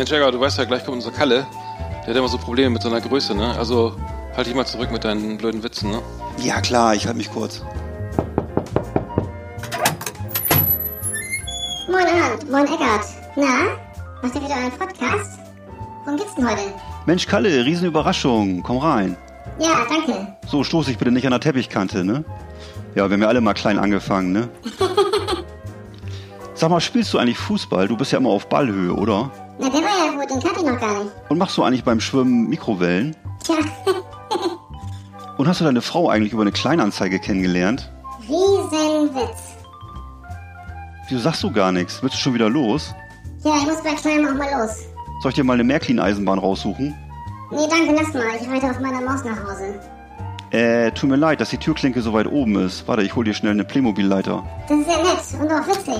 Mensch, Jäger, du weißt ja, gleich kommt unser Kalle. Der hat immer so Probleme mit seiner Größe, ne? Also halt dich mal zurück mit deinen blöden Witzen, ne? Ja, klar, ich halte mich kurz. Moin Arndt, moin Eckart. Na, macht ihr wieder einen Podcast? Worum geht's denn heute? Mensch, Kalle, Riesenüberraschung. Komm rein. Ja, danke. So, stoß ich bitte nicht an der Teppichkante, ne? Ja, wir haben ja alle mal klein angefangen, ne? Sag mal, spielst du eigentlich Fußball? Du bist ja immer auf Ballhöhe, oder? Na, der war ja gut, den kannte ich noch gar nicht. Und machst du eigentlich beim Schwimmen Mikrowellen? Tja, Und hast du deine Frau eigentlich über eine Kleinanzeige kennengelernt? Riesenwitz. Wieso sagst du gar nichts? Willst du schon wieder los? Ja, ich muss bei Kleinem auch mal los. Soll ich dir mal eine Märklin-Eisenbahn raussuchen? Nee, danke, lass mal. Ich reite auf meiner Maus nach Hause. Äh, tut mir leid, dass die Türklinke so weit oben ist. Warte, ich hol dir schnell eine Playmobil-Leiter. Das ist ja nett und auch witzig.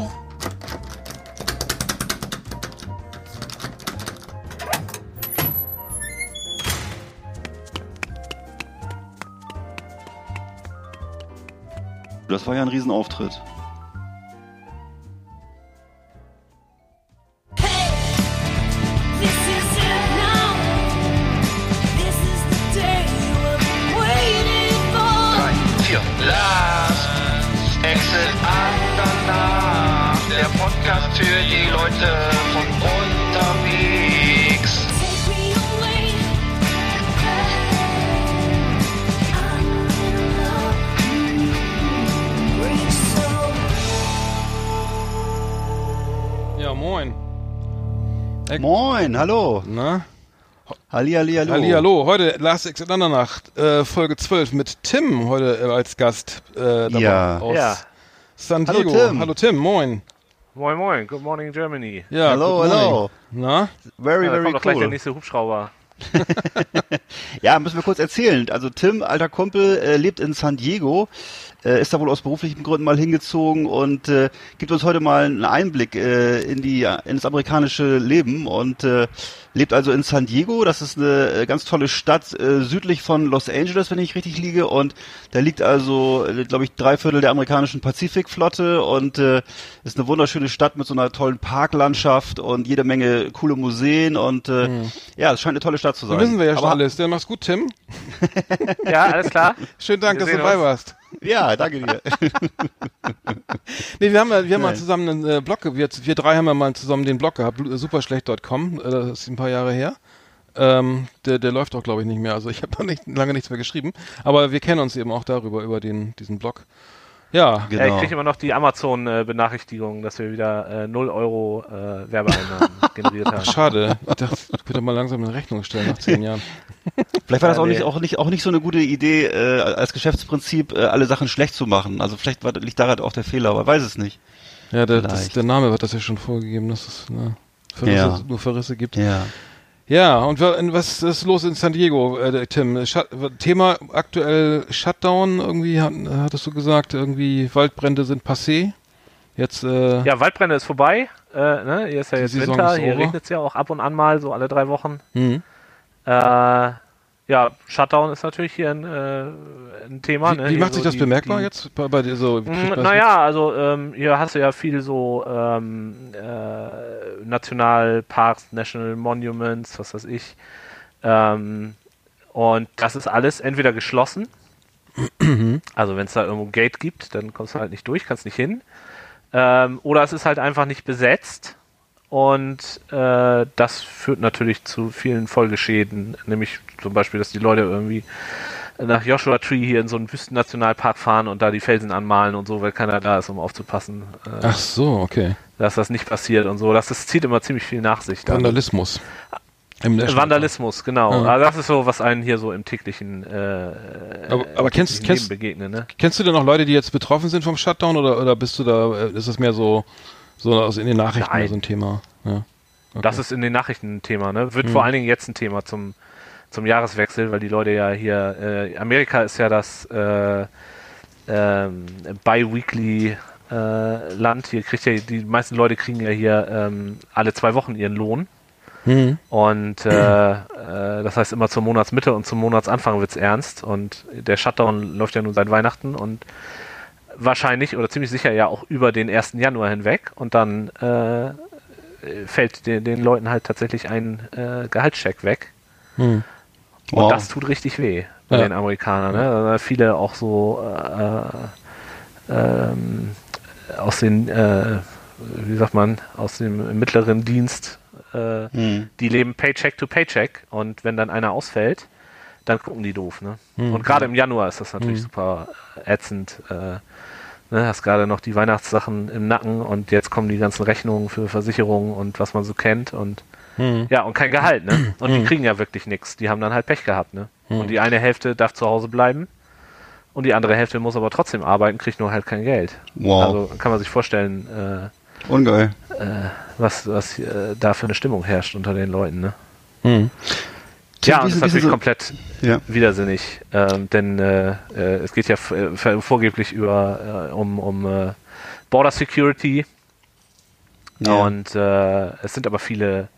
Das war ja ein Riesenauftritt. Hallo. Na? Halli, halli, hallo. Halli, hallo. Heute Last Exit Nacht, äh, Folge 12 mit Tim heute äh, als Gast äh, dabei Ja. aus Ja. San Hallo, Diego. Tim. Hallo Tim, moin. Moin Moin, Good Morning Germany. Ja, Hallo, hallo. Na? Very, Ja, very kommt doch gleich der cool. nächste Hubschrauber. Ja, müssen wir kurz erzählen. Also Tim, alter Kumpel, äh, lebt in San Diego, äh, ist da wohl aus beruflichen Gründen mal hingezogen und äh, gibt uns heute mal einen Einblick äh, in die in das amerikanische Leben und äh, lebt also in San Diego. Das ist eine äh, ganz tolle Stadt äh, südlich von Los Angeles, wenn ich richtig liege. Und da liegt also, äh, glaube ich, drei Viertel der amerikanischen Pazifikflotte und äh, ist eine wunderschöne Stadt mit so einer tollen Parklandschaft und jede Menge coole Museen und äh, ja, es scheint eine tolle Stadt zu sein. Das wissen wir ja schon Aber- alles. Dann mach's gut, Tim. Ja, alles klar. Schönen Dank, Wir dass du dabei warst. Ja, danke dir. Nee, wir haben, wir haben mal zusammen einen äh, Blog, wir, wir drei haben ja mal zusammen den Blog gehabt, superschlecht.com, äh, das ist ein paar Jahre her. Ähm, der, der läuft auch, glaube ich, nicht mehr. Also ich habe da nicht, lange nichts mehr geschrieben. Aber wir kennen uns eben auch darüber, über den, diesen Blog. Ja, Genau. Ja, ich kriege immer noch die Amazon-Benachrichtigung, dass wir wieder äh, 0 Euro äh, Werbeeinnahmen generiert haben. schade. Ich dachte, ich könnte mal langsam eine Rechnung stellen nach zehn Jahren. Vielleicht war das Ja, auch nee. nicht, auch nicht, auch nicht so eine gute Idee, äh, als Geschäftsprinzip äh, alle Sachen schlecht zu machen. Also vielleicht war, liegt daran auch der Fehler, aber weiß es nicht. Ja, der, das, der Name wird das ja schon vorgegeben, dass es ne, Verrisse, Ja. nur Verrisse gibt. Ja. Ja, und wa- und was ist los in San Diego, äh, Tim? Shut, Thema aktuell Shutdown, irgendwie hat, hattest du gesagt, irgendwie Waldbrände sind passé. Jetzt, äh, Ja, Waldbrände ist vorbei. Äh, ne? Hier ist ja jetzt Saison Winter, ist hier regnet es ja auch ab und an mal, so alle drei Wochen. hm. Äh, ja, Shutdown ist natürlich hier ein, äh, ein Thema. wie, ne? wie macht so sich das die- bemerkbar die, jetzt bei, bei dir so? das Naja, also ähm, hier hast du ja viel so ähm, äh, Nationalparks, National Monuments, was weiß ich. Ähm, und das ist alles entweder geschlossen, also wenn es da irgendwo ein Gate gibt, dann kommst du halt nicht durch, kannst nicht hin. Ähm, oder es ist halt einfach nicht besetzt. Und äh, das führt natürlich zu vielen Folgeschäden, nämlich zum Beispiel, dass die Leute irgendwie nach Joshua Tree hier in so einen Wüstennationalpark fahren und da die Felsen anmalen und so, weil keiner da ist, um aufzupassen, äh, Ach so, okay. dass das nicht passiert und so. Das, das zieht immer ziemlich viel nach sich. Vandalismus. Vandalismus, genau. Ja. Also das ist so, was einen hier so im täglichen, äh, Aber- aber kennst- kennst- Leben begegnet, ne? Kennst du denn noch Leute, die jetzt betroffen sind vom Shutdown oder, oder bist du da, äh, ist das mehr so, so aus in den Nachrichten Nein. so ein Thema? Ja. Okay. Das ist in den Nachrichten ein Thema, ne? Wird Mhm. vor allen Dingen jetzt ein Thema zum, zum Jahreswechsel, weil die Leute ja hier, äh, Amerika ist ja das äh, ähm, Bi-Weekly äh, Land. Hier kriegt ja, die meisten Leute kriegen ja hier ähm, alle zwei Wochen ihren Lohn. Hm. Und äh, äh, das heißt immer zur Monatsmitte und zum Monatsanfang wird's ernst. Und der Shutdown läuft ja nun seit Weihnachten und wahrscheinlich oder ziemlich sicher ja auch über den 1. Januar hinweg. Und dann äh, äh, fällt den, den Leuten halt tatsächlich ein äh, Gehaltscheck weg. Hm. Und Wow. das tut richtig weh bei Ja. den Amerikanern. Ne? Also viele auch so äh, ähm, aus den, äh, wie sagt man, aus dem mittleren Dienst, äh, Hm. die leben Paycheck to Paycheck und wenn dann einer ausfällt, dann gucken die doof. Ne? Und gerade im Januar ist das natürlich super ätzend. Äh, ne? Hast gerade noch die Weihnachtssachen im Nacken und jetzt kommen die ganzen Rechnungen für Versicherungen und was man so kennt und Hm. ja, und kein Gehalt, ne? Und die kriegen ja wirklich nichts. Die haben dann halt Pech gehabt, ne? Und die eine Hälfte darf zu Hause bleiben und die andere Hälfte muss aber trotzdem arbeiten, kriegt nur halt kein Geld. Wow. Also kann man sich vorstellen, äh, Ungeil. was, was äh, da für eine Stimmung herrscht unter den Leuten, ne? Hm. Ja, und ist- das ist natürlich so- komplett Ja. widersinnig, ähm, denn äh, äh, es geht ja äh, vorgeblich über äh, um, um äh, Border Security Ja. und äh, es sind aber viele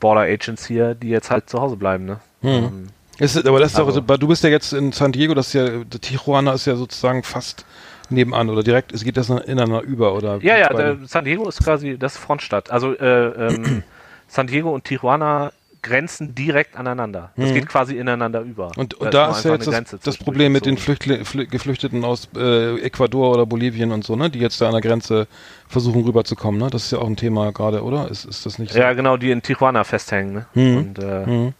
Border Agents hier, die jetzt halt zu Hause bleiben, ne? Ähm, Ist, aber das ist Also- doch, du bist ja jetzt in San Diego, das ist ja, Tijuana ist ja sozusagen fast nebenan oder direkt, es geht das ineinander über oder? Ja, ja, San Diego ist quasi das Frontstadt. Also äh, ähm, San Diego und Tijuana grenzen direkt aneinander. Es geht quasi ineinander über. Mhm. Und, Da und da nur ist ja jetzt das, das Problem mit den. Flüchtli Flü Geflüchteten aus äh, Ecuador oder Bolivien und so, ne, die jetzt da an der Grenze versuchen rüberzukommen, ne? Das ist ja auch ein Thema gerade, oder? Ist, ist das nicht so? Ja, genau, die in Tijuana festhängen. Ne? Mhm. Und äh, Mhm.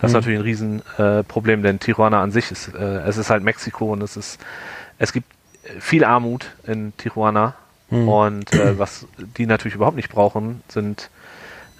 das ist natürlich ein Riesenproblem, äh, denn Tijuana an sich ist, äh, es ist halt Mexiko und es ist, es gibt viel Armut in Tijuana Mhm. und äh, was die natürlich überhaupt nicht brauchen, sind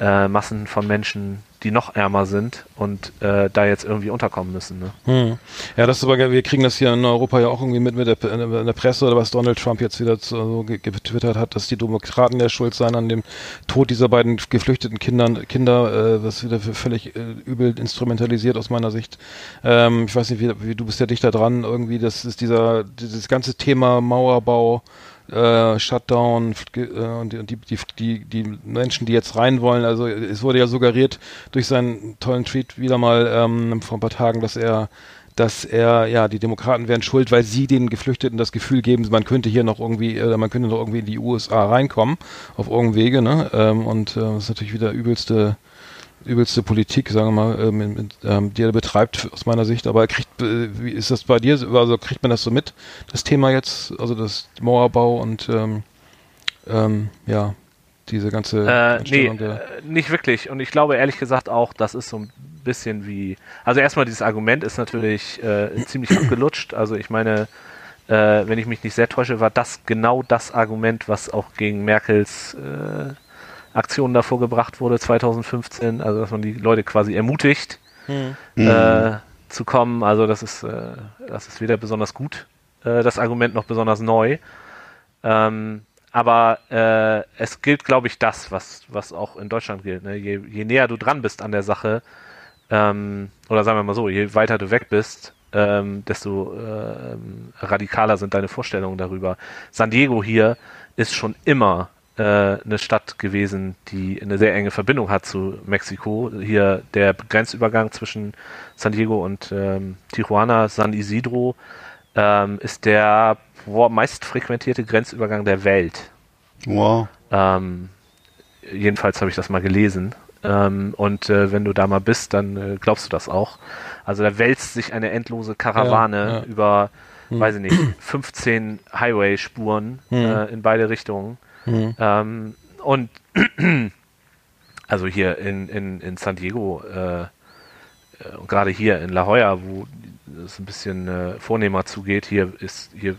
äh, Massen von Menschen, die noch ärmer sind und äh, da jetzt irgendwie unterkommen müssen. Ne? Hm. Ja, das ist aber, wir kriegen das hier in Europa ja auch irgendwie mit, mit der, in der Presse oder was Donald Trump jetzt wieder so so ge- getwittert hat, dass die Demokraten ja schuld seien an dem Tod dieser beiden geflüchteten Kindern, Kinder, äh, was wieder für völlig äh, übel instrumentalisiert aus meiner Sicht. Ähm, ich weiß nicht, wie, wie du bist ja dichter dran, irgendwie, das ist dieser, dieses ganze Thema Mauerbau, äh, Shutdown äh, und die, die, die, die Menschen, die jetzt rein wollen, also es wurde ja suggeriert durch seinen tollen Tweet wieder mal ähm, vor ein paar Tagen, dass er dass er, ja, die Demokraten wären schuld, weil sie den Geflüchteten das Gefühl geben, man könnte hier noch irgendwie, äh, man könnte noch irgendwie in die USA reinkommen, auf irgendeinem Wege, ne? Ähm, und äh, das ist natürlich wieder übelste, übelste Politik, sagen wir mal, äh, mit, mit, ähm, die er betreibt aus meiner Sicht. Aber kriegt, äh, wie ist das bei dir? Also kriegt man das so mit, das Thema jetzt, also das Mauerbau und ähm, ähm, ja, diese ganze Äh, nee, der- äh, nicht wirklich. Und ich glaube ehrlich gesagt auch, das ist so ein bisschen wie. Also erstmal dieses Argument ist natürlich äh, ziemlich abgelutscht. Also ich meine, äh, wenn ich mich nicht sehr täusche, war das genau das Argument, was auch gegen Merkels äh, Aktionen davor gebracht wurde 2015. Also dass man die Leute quasi ermutigt, äh, zu kommen. Also das ist, äh, das ist weder besonders gut, äh, das Argument noch besonders neu. Ähm, aber äh, es gilt, glaube ich, das, was, was auch in Deutschland gilt. Ne? Je, je näher du dran bist an der Sache, ähm, oder sagen wir mal so, je weiter du weg bist, ähm, desto ähm, radikaler sind deine Vorstellungen darüber. San Diego hier ist schon immer eine Stadt gewesen, die eine sehr enge Verbindung hat zu Mexiko. Hier der Grenzübergang zwischen San Diego und ähm, Tijuana, San Isidro, ähm, ist der boah, meist frequentierte Grenzübergang der Welt. Wow. Ähm, jedenfalls habe ich das mal gelesen. Ähm, und äh, wenn du da mal bist, dann äh, glaubst du das auch. Also da wälzt sich eine endlose Karawane Ja, ja. über, weiß ich nicht, 15 Highway-Spuren äh, in beide Richtungen. Ähm, und also hier in, in, in San Diego, äh, äh, und gerade hier in La Jolla, wo es ein bisschen äh, vornehmer zugeht, hier ist, hier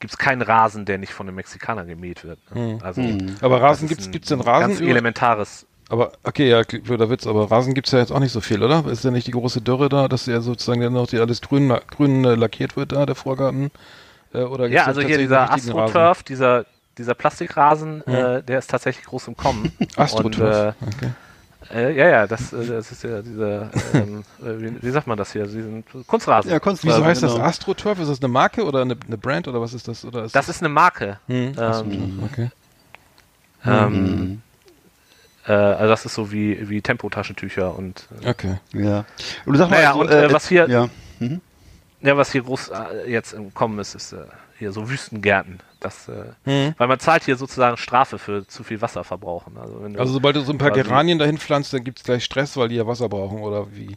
gibt es keinen Rasen, der nicht von einem Mexikaner gemäht wird. Ne? Also, Aber Rasen ein gibt's denn Rasen? Ganz über- elementares. Aber okay, ja, blöder Witz, aber Rasen gibt's ja jetzt auch nicht so viel, oder? Ist ja nicht die große Dürre da, dass ja sozusagen dann noch die alles grün, grün äh, lackiert wird da, der Vorgarten? Äh, oder Ja, also hier dieser? AstroTurf, dieser, dieser Plastikrasen, äh, der ist tatsächlich groß im Kommen. AstroTurf, Und, okay. äh, äh, ja, ja, das, äh, das ist ja dieser, ähm, äh, wie, wie sagt man das hier, diesen Kunstrasen. Ja, Kunstrasen. Wieso heißt das genau. AstroTurf? Ist das eine Marke oder eine, eine Brand oder was ist das? Oder ist das ist eine Marke. hm, ähm, okay. Ähm, äh, also das ist so wie, wie Tempotaschentücher und äh, Okay. Ja. Und du sag mal, Naja, also, und, äh, was hier- Ja. Mhm. Ja, was hier groß äh, jetzt im Kommen ist, ist äh, hier so Wüstengärten. Das, Hm. Weil man zahlt hier sozusagen Strafe für zu viel Wasser verbrauchen. Also, wenn du, Also sobald du so ein paar Geranien dahin pflanzt, dann gibt's gleich Stress, weil die ja Wasser brauchen oder wie?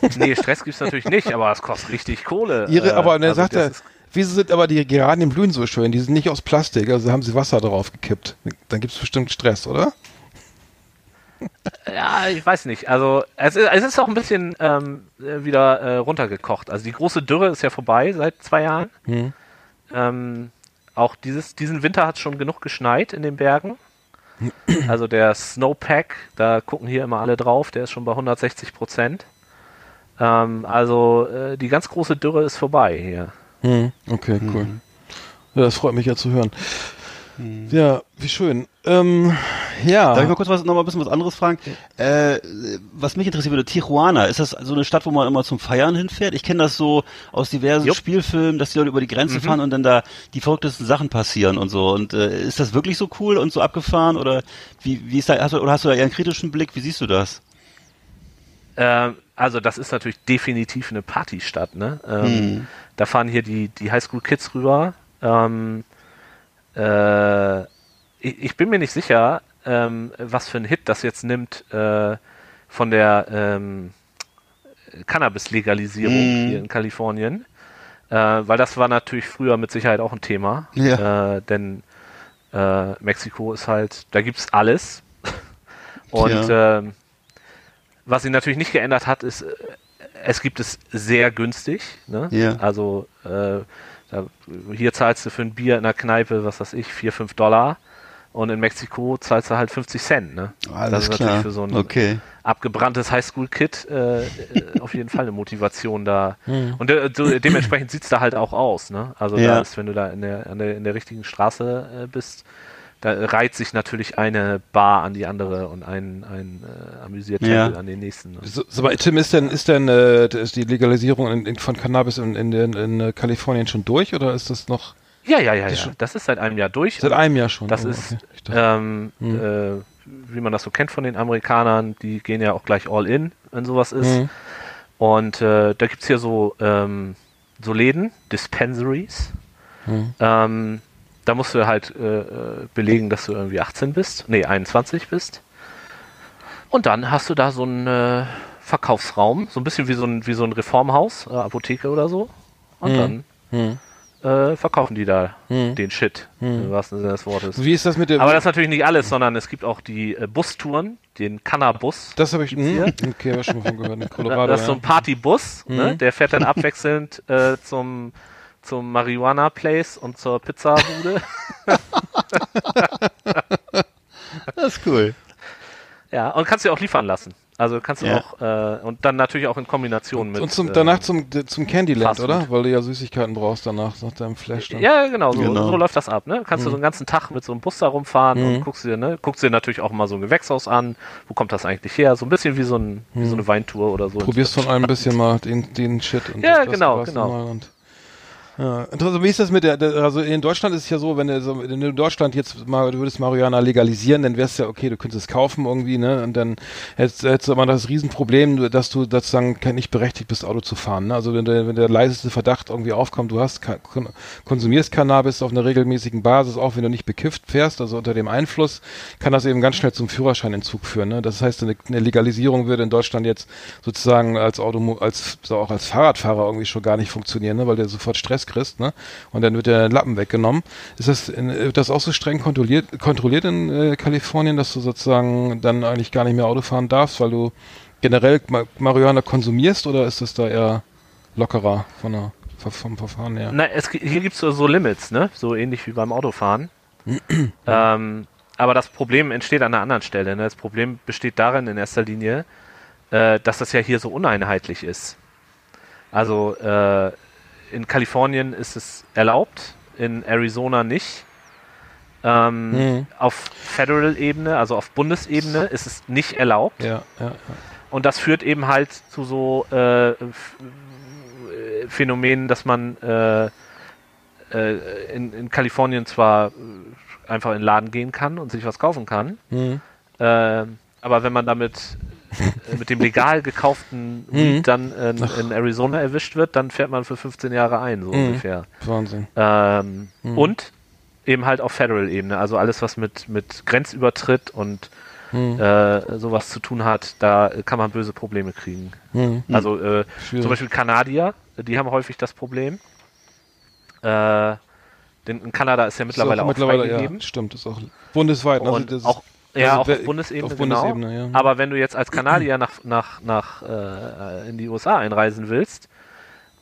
Nee, Stress gibt's natürlich nicht, aber es kostet richtig Kohle. Ihre, Äh, aber ne, also sagt er, wieso sind aber die Geranien blühen so schön? Die sind nicht aus Plastik, also haben sie Wasser drauf gekippt. Dann gibt's bestimmt Stress, oder? Ja, ich weiß nicht. Also es ist, es ist auch ein bisschen ähm, äh, wieder äh, runtergekocht. Also die große Dürre ist ja vorbei seit zwei Jahren. Hm. Ähm, auch dieses, diesen Winter hat schon genug geschneit in den Bergen. Also der Snowpack, da gucken hier immer alle drauf, der ist schon bei 160 Prozent. Ähm, also äh, die ganz große Dürre ist vorbei hier. Hm. Okay, cool. Ja, das freut mich ja zu hören. Ja, wie schön. Ähm, ja. Darf ich mal kurz was, noch mal ein bisschen was anderes fragen? Äh, was mich interessiert würde, Tijuana, ist das so eine Stadt, wo man immer zum Feiern hinfährt? Ich kenne das so aus diversen Jupp. Spielfilmen, dass die Leute über die Grenze fahren und dann da die verrücktesten Sachen passieren und so. Und äh, ist das wirklich so cool und so abgefahren oder wie, wie ist da, hast du, oder hast du da eher einen kritischen Blick? Wie siehst du das? Ähm, also das ist natürlich definitiv eine Partystadt, ne? Ähm, Da fahren hier die, die Highschool-Kids rüber. Ähm, äh, ich bin mir nicht sicher, ähm, was für ein Hit das jetzt nimmt äh, von der ähm, Cannabis-Legalisierung Mhm. hier in Kalifornien. Äh, weil das war natürlich früher mit Sicherheit auch ein Thema. Ja. Äh, denn äh, Mexiko ist halt, da gibt's alles. Und ähm, was sie natürlich nicht geändert hat, ist, äh, es gibt es sehr günstig. Ne? Ja. Also äh, da, hier zahlst du für ein Bier in der Kneipe, was weiß ich, 4, 5 Dollar. Und in Mexiko zahlst du halt 50 Cent. Ne? das ist natürlich für so ein okay. abgebranntes Highschool-Kid äh, äh, auf jeden Fall eine Motivation da. Und äh, so, dementsprechend sieht's da halt auch aus. Ne? Also Ja. da ist, wenn du da in der, der, in der richtigen Straße äh, bist, da reiht sich natürlich eine Bar an die andere und ein, ein äh, Amüsiertempel Ja. an den nächsten. Ne? So, so, aber Tim, ist denn, ist denn äh, ist die Legalisierung in, in, von Cannabis in, in, in, in Kalifornien schon durch oder ist das noch Ja, ja, ja, ja. schon- Das ist seit einem Jahr durch. seit einem Jahr schon? Das Oh, ist, okay. Ähm, äh, wie man das so kennt von den Amerikanern, die gehen ja auch gleich all in, wenn sowas ist. Mhm. Und äh, da gibt's hier so, ähm, so Läden, Dispensaries. Mhm. Ähm, da musst du halt äh, äh, belegen, dass du irgendwie 18 bist, nee, 21 bist. Und dann hast du da so einen äh, Verkaufsraum, so ein bisschen wie so ein, wie so ein Reformhaus, äh, Apotheke oder so. Und Mhm. dann äh, verkaufen die da Mhm. den Shit, im wahrsten Sinne des Wortes. Wie ist das mit dem? Aber das ist natürlich nicht alles, sondern es gibt auch die äh, Bustouren, den Cannabus. das habe ich. Gibt's hier? Hm, okay, hab ich schon mal von gehört. In Colorado. das ist so ein. Partybus, ne? Mhm. der fährt dann abwechselnd äh, zum, zum Marihuana Place und zur Pizzabude. Das ist cool. ja, und kannst du auch liefern lassen. Also kannst du Ja. auch, äh, und dann natürlich auch in Kombination mit. Und zum, äh, danach zum, zum Candyland, Fast oder? Food. Weil du ja Süßigkeiten brauchst danach, nach deinem Flash. Dann. Ja, genau, so, Genau. so läuft das ab. Ne? Kannst du so einen ganzen Tag mit so einem Bus da rumfahren Mhm. und guckst dir, ne, guckst dir natürlich auch mal so ein Gewächshaus an. Wo kommt das eigentlich her? So ein bisschen wie so, ein, wie so eine Weintour oder so. Probierst von allem ein bisschen mal den, den Shit. Und Ja, das genau, Glas genau. Interessant, wie ist das mit der, der, also in Deutschland ist es ja so, wenn du so, du in Deutschland jetzt mal, du würdest Marihuana legalisieren, dann wär's ja okay, du könntest es kaufen irgendwie, ne, und dann hättest, hättest du aber das Riesenproblem, dass du sozusagen nicht berechtigt bist, Auto zu fahren, ne, also wenn, der wenn der leiseste Verdacht irgendwie aufkommt, du hast, konsumierst Cannabis auf einer regelmäßigen Basis, auch wenn du nicht bekifft fährst, also unter dem Einfluss, kann das eben ganz schnell zum Führerscheinentzug führen, ne, das heißt, eine, eine Legalisierung würde in Deutschland jetzt sozusagen als Auto, als, so auch als Fahrradfahrer irgendwie schon gar nicht funktionieren, ne, weil du sofort Stress kriegst, ne? Und dann wird der Lappen weggenommen. Ist das, in, wird das auch so streng kontrolliert, kontrolliert in äh, Kalifornien, dass du sozusagen dann eigentlich gar nicht mehr Auto fahren darfst, weil du generell Ma Marihuana konsumierst oder ist das da eher lockerer von der, vom Verfahren her? Na, es, hier gibt es so, so Limits, ne? So ähnlich wie beim Autofahren. ähm, aber das Problem entsteht an einer anderen Stelle. Ne? Das Problem besteht darin in erster Linie, äh, dass das ja hier so uneinheitlich ist. Also äh, in Kalifornien ist es erlaubt, in Arizona nicht. Ähm, Mhm. Auf Federal-Ebene, also auf Bundesebene, ist es nicht erlaubt. Ja, ja, ja. Und das führt eben halt zu so äh, äh, Phänomenen, dass man äh, äh, in, in Kalifornien zwar einfach in den Laden gehen kann und sich was kaufen kann, Mhm. äh, aber wenn man damit mit dem legal gekauften Mhm. Weed dann in, in Arizona erwischt wird, dann fährt man für 15 Jahre ein, so Mhm. ungefähr. Wahnsinn. Ähm, Und eben halt auf Federal-Ebene, also alles, was mit, mit Grenzübertritt und Mhm. äh, sowas zu tun hat, da kann man böse Probleme kriegen. Mhm. Also äh, zum Beispiel Kanadier, die haben häufig das Problem. Äh, denn in Kanada ist ja mittlerweile Ist auch, mittlerweile, freigegeben. ja, stimmt, ist auch bundesweit. also Und ist- auch, ja, also auch auf Bundesebene, auf Bundesebene, genau. ja. Aber wenn du jetzt als Kanadier nach, nach, nach äh, in die USA einreisen willst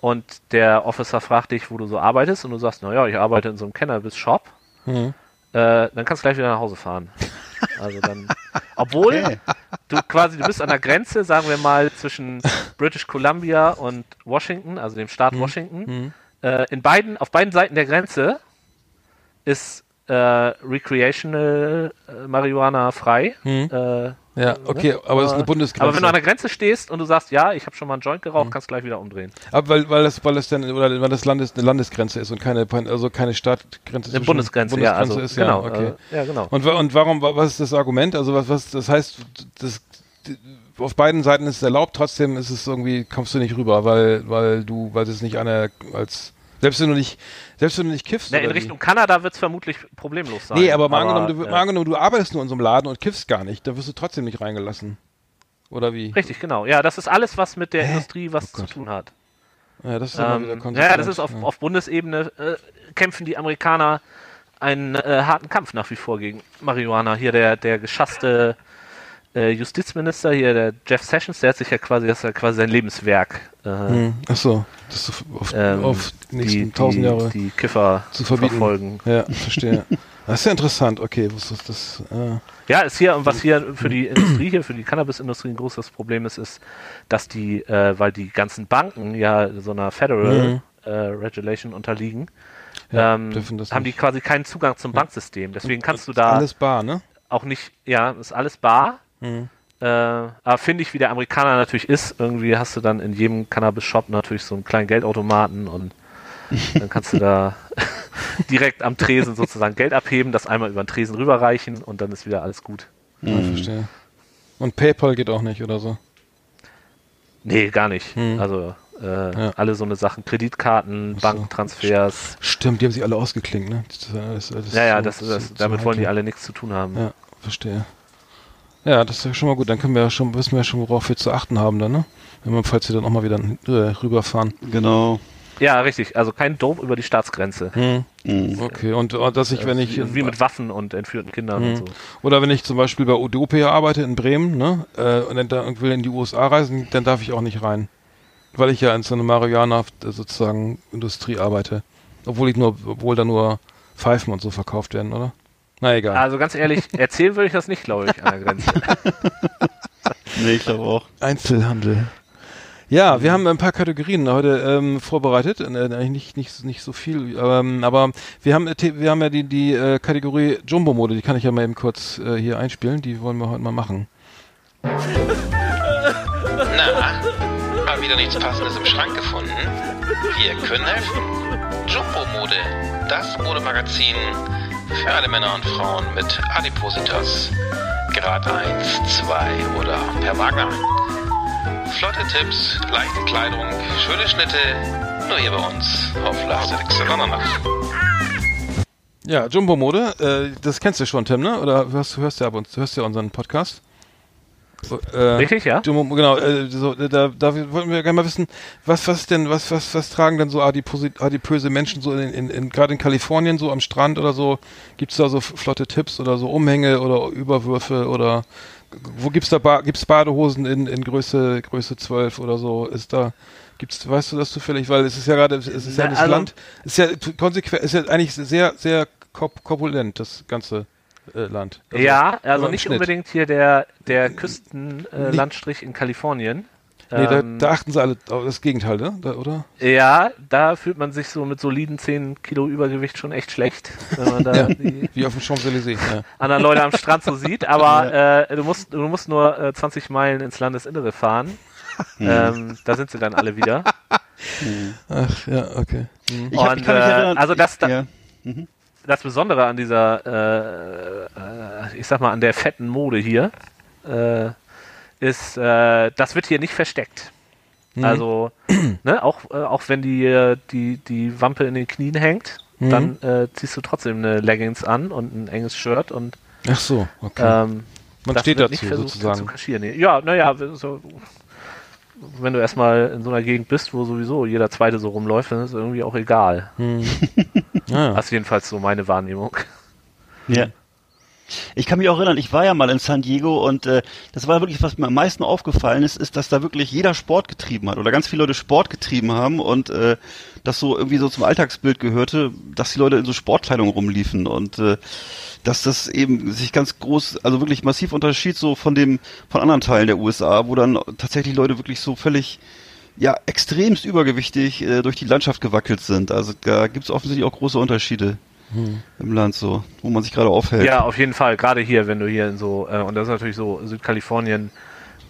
und der Officer fragt dich, wo du so arbeitest und du sagst, naja, ich arbeite in so einem Cannabis-Shop, Mhm. äh, dann kannst du gleich wieder nach Hause fahren. Also dann, obwohl Okay. du quasi, du bist an der Grenze, sagen wir mal, zwischen British Columbia und Washington, also dem Staat Washington. Mhm. Äh, in beiden, auf beiden Seiten der Grenze ist äh, recreational äh, Marihuana frei. Mhm. Äh, Ja, okay, aber es ist eine Bundesgrenze. aber wenn du an der Grenze stehst und du sagst, ja, ich habe schon mal einen Joint geraucht, kannst gleich wieder umdrehen. Aber weil, weil das, weil das dann, oder weil das Landes, eine Landesgrenze ist und keine, also keine Stadtgrenze Eine zwischen- Bundesgrenze, ja, also ist, genau, ja, okay. äh, ja, genau. Und, und warum, wa- was ist das Argument? Also was, was, das heißt, das, auf beiden Seiten ist es erlaubt, trotzdem ist es irgendwie, kommst du nicht rüber, weil, weil du, weil es nicht einer als, selbst wenn du nicht, selbst wenn du nicht kiffst. Na, in oder wie? Richtung Kanada wird es vermutlich problemlos sein. Nee, aber mal, angenommen, du, äh, mal angenommen, du arbeitest nur in so einem Laden und kiffst gar nicht, da wirst du trotzdem nicht reingelassen. Oder wie? Richtig, genau. Ja, das ist alles, was mit der Hä? Industrie was Oh zu tun hat. Ja, das ist immer wieder Ähm, konsequent. ja, das ist auf, ja. auf Bundesebene äh, kämpfen die Amerikaner einen äh, harten Kampf nach wie vor gegen Marihuana. Hier der, der geschasste äh, Justizminister, hier der Jeff Sessions, der hat sich ja quasi, das ist ja quasi sein Lebenswerk. Äh, Hm, Ach so, das ist auf, ähm, auf die nächsten die, tausend die, Jahre die Kiffer zu verbieten. verfolgen. Ja, verstehe. Das ist ja interessant. Okay, was ist das? Äh, Ja, ist hier, was hier für die Industrie, hier für die Cannabisindustrie ein großes Problem ist, ist, dass die, äh, weil die ganzen Banken ja so einer Federal Mhm. äh, Regulation unterliegen, ja, ähm, haben die nicht. quasi keinen Zugang zum Banksystem. Deswegen kannst du da alles bar, ne? auch nicht, ja, ist alles bar. Mhm. Äh, aber finde ich, wie der Amerikaner natürlich ist, irgendwie hast du dann in jedem Cannabis-Shop natürlich so einen kleinen Geldautomaten und dann kannst du da direkt am Tresen sozusagen Geld abheben, das einmal über den Tresen rüberreichen und dann ist wieder alles gut. Ja, verstehe. Und PayPal geht auch nicht oder so. Nee, gar nicht. Hm. Also äh, Ja. alle so eine Sachen, Kreditkarten, so. Banktransfers. Stimmt, die haben sich alle ausgeklinkt, ne? Das, das, das Ja, ja, so- damit wollen die alle nichts zu tun haben. Ja, verstehe. Ja, das ist ja schon mal gut. Dann können wir ja schon, wissen wir ja schon, worauf wir zu achten haben dann, ne? Wenn wir, falls wir dann auch mal wieder äh, rüberfahren. Genau. Ja, richtig. Also kein Dope über die Staatsgrenze. Hm. Mhm. Okay, und äh, dass ich, wenn ich. wie, wie mit Waffen und entführten Kindern Mhm. und so. Oder wenn ich zum Beispiel bei Udopia arbeite in Bremen, ne, äh, und dann da will in die USA reisen, dann darf ich auch nicht rein. Weil ich ja in so einer Marihuana äh, sozusagen Industrie arbeite. Obwohl ich nur, obwohl da nur Pfeifen und so verkauft werden, oder? Na egal. Also ganz ehrlich, erzählen würde ich das nicht, glaube ich, an der Grenze. Nee, ich glaube auch. Einzelhandel. Ja, wir haben ein paar Kategorien heute ähm, vorbereitet, äh, eigentlich nicht, nicht, nicht so viel, ähm, aber wir haben, äh, wir haben ja die, die äh, Kategorie Jumbo-Mode, die kann ich ja mal eben kurz äh, hier einspielen, die wollen wir heute mal machen. Na, mal wieder nichts Passendes im Schrank gefunden? Wir können helfen. Jumbo Mode, das Modemagazin für alle Männer und Frauen mit Adipositas. Grad 1, 2 oder per Wagner. Flotte Tipps, leichte Kleidung, schöne Schnitte, nur hier bei uns auf Lars Alexander. Ja, Jumbo-Mode, äh, das kennst du schon, Tim, ne? Oder hörst, hörst du ab uns, hörst du unseren Podcast? Äh, Richtig, ja? Jumbo, genau, äh, so, äh, da, da wollten wir gerne mal wissen, was, was denn, was, was, was tragen denn so adipose, adipöse Menschen so in, in, in gerade in Kalifornien, so am Strand oder so? Gibt's da so flotte Tipps oder so Umhänge oder Überwürfe oder wo gibt's da ba gibt's Badehosen in, in Größe, Größe 12 oder so? Ist da, gibt's, weißt du das zufällig? Weil es ist ja gerade, es ist ja Na, das also- Land, ist ja konsequent, ist ja eigentlich sehr, sehr korpulent, das ganze äh, Land. Also, ja, also nicht Schnitt. unbedingt hier der, der Küstenlandstrich äh, Landstrich in Kalifornien. Nee, da, Ähm, da achten sie alle auf das Gegenteil, ne? Da, oder? ja, da fühlt man sich so mit soliden 10 Kilo Übergewicht schon echt schlecht, wenn man da Ja. die Wie auf dem Champs-Élysées. Ja. anderen Leute am Strand so sieht. Aber äh, du, musst, du musst nur äh, 20 Meilen ins Landesinnere fahren. Ähm, da sind sie dann alle wieder. Ach, ja, okay. Mhm. Ich, hab, ich kann mich äh, erinnern. also das da- ja. Das Besondere an dieser, äh, äh, ich sag mal, an der fetten Mode hier, äh, ist, äh, das wird hier nicht versteckt. Also, ne, auch, äh, auch wenn die, äh, die, die Wampe in den Knien hängt, dann äh, ziehst du trotzdem eine Leggings an und ein enges Shirt und Ach so, okay. ähm, Man das steht wird dazu nicht versucht sozusagen. zu kaschieren. Ja, naja, so, wenn du erstmal in so einer Gegend bist, wo sowieso jeder Zweite so rumläuft, dann ist es irgendwie auch egal. Ja, Das ist jedenfalls so meine Wahrnehmung. Ja. Ich kann mich auch erinnern, ich war ja mal in San Diego und äh, das war wirklich, was mir am meisten aufgefallen ist, ist, dass da wirklich jeder Sport getrieben hat oder ganz viele Leute Sport getrieben haben und äh, das so irgendwie so zum Alltagsbild gehörte, dass die Leute in so Sportkleidung rumliefen und äh, dass das eben sich ganz groß, also wirklich massiv unterschied so von dem, von anderen Teilen der USA, wo dann tatsächlich Leute wirklich so völlig ja, extremst übergewichtig äh, durch die Landschaft gewackelt sind. Also da gibt es offensichtlich auch große Unterschiede im Land so, wo man sich gerade aufhält. Ja, auf jeden Fall. Gerade hier, wenn du hier in so, äh, und das ist natürlich so, Südkalifornien,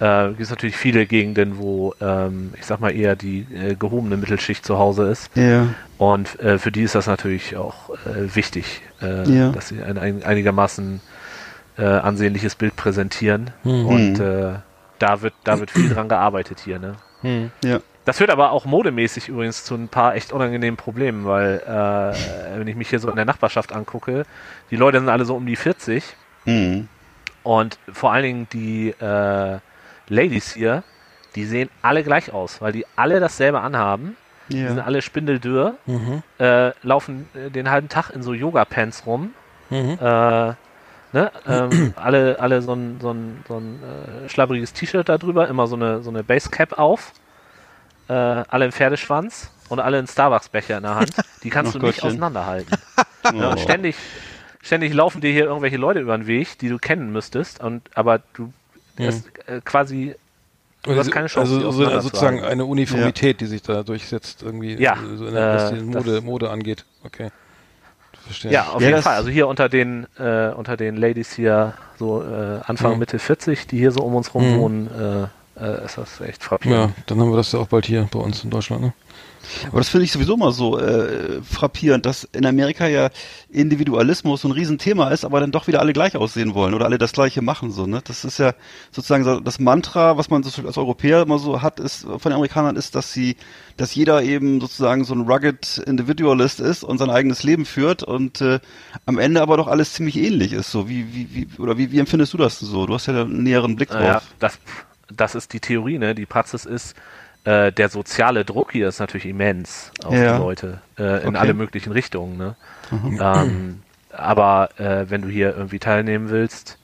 äh, gibt es natürlich viele Gegenden, wo, ähm, ich sag mal, eher die äh, gehobene Mittelschicht zu Hause ist. Ja. Und äh, für die ist das natürlich auch äh, wichtig, äh, Ja. dass sie ein, ein einigermaßen äh, ansehnliches Bild präsentieren. Und äh, da wird, da wird viel dran gearbeitet hier, ne? Ja. Das führt aber auch modemäßig übrigens zu ein paar echt unangenehmen Problemen, weil äh, wenn ich mich hier so in der Nachbarschaft angucke, die Leute sind alle so um die 40 Mhm. und vor allen Dingen die äh, Ladies hier, die sehen alle gleich aus, weil die alle dasselbe anhaben. Die sind Ja. alle spindeldürr, äh, laufen äh, den halben Tag in so Yoga-Pants rum. Mhm. Äh, ne? ähm, alle, alle so ein, so ein, so ein äh, schlabberiges T-Shirt da drüber, immer so eine, so eine Basecap auf. Äh, alle im Pferdeschwanz und alle einen Starbucks-Becher in der Hand. Die kannst du nicht auseinanderhalten. Ja, und Oh. ständig, ständig laufen dir hier irgendwelche Leute über den Weg, die du kennen müsstest, und aber du hast äh, quasi du hast keine Chance, also so, zu sozusagen eine Uniformität, die sich da durchsetzt, irgendwie, Ja, so in der, was äh, die das- Mode, Mode angeht. Okay. Verstehe. Ja, auf Ja, jeden Fall. Also hier unter den äh, unter den Ladies hier so äh, Anfang Mhm. Mitte 40, die hier so um uns rum Mhm. wohnen, äh, äh, ist das echt Ja, frappierend. dann haben wir das ja auch bald hier bei uns in Deutschland, ne? Aber das finde ich sowieso mal so äh, frappierend, dass in Amerika ja Individualismus so ein Riesenthema ist, aber dann doch wieder alle gleich aussehen wollen oder alle das Gleiche machen. So, ne? Das ist ja sozusagen so das Mantra, was man so als Europäer immer so hat, ist von den Amerikanern ist, dass sie, dass jeder eben sozusagen so ein rugged Individualist ist und sein eigenes Leben führt und äh, am Ende aber doch alles ziemlich ähnlich ist. So wie wie wie oder wie, wie empfindest du das so? Du hast ja einen näheren Blick drauf. Naja, das, das ist die Theorie, ne? Die Praxis ist, äh, der soziale Druck hier ist natürlich immens auf Ja. die Leute, äh, in Okay. alle möglichen Richtungen, ne? Ähm, aber äh, wenn du hier irgendwie teilnehmen willst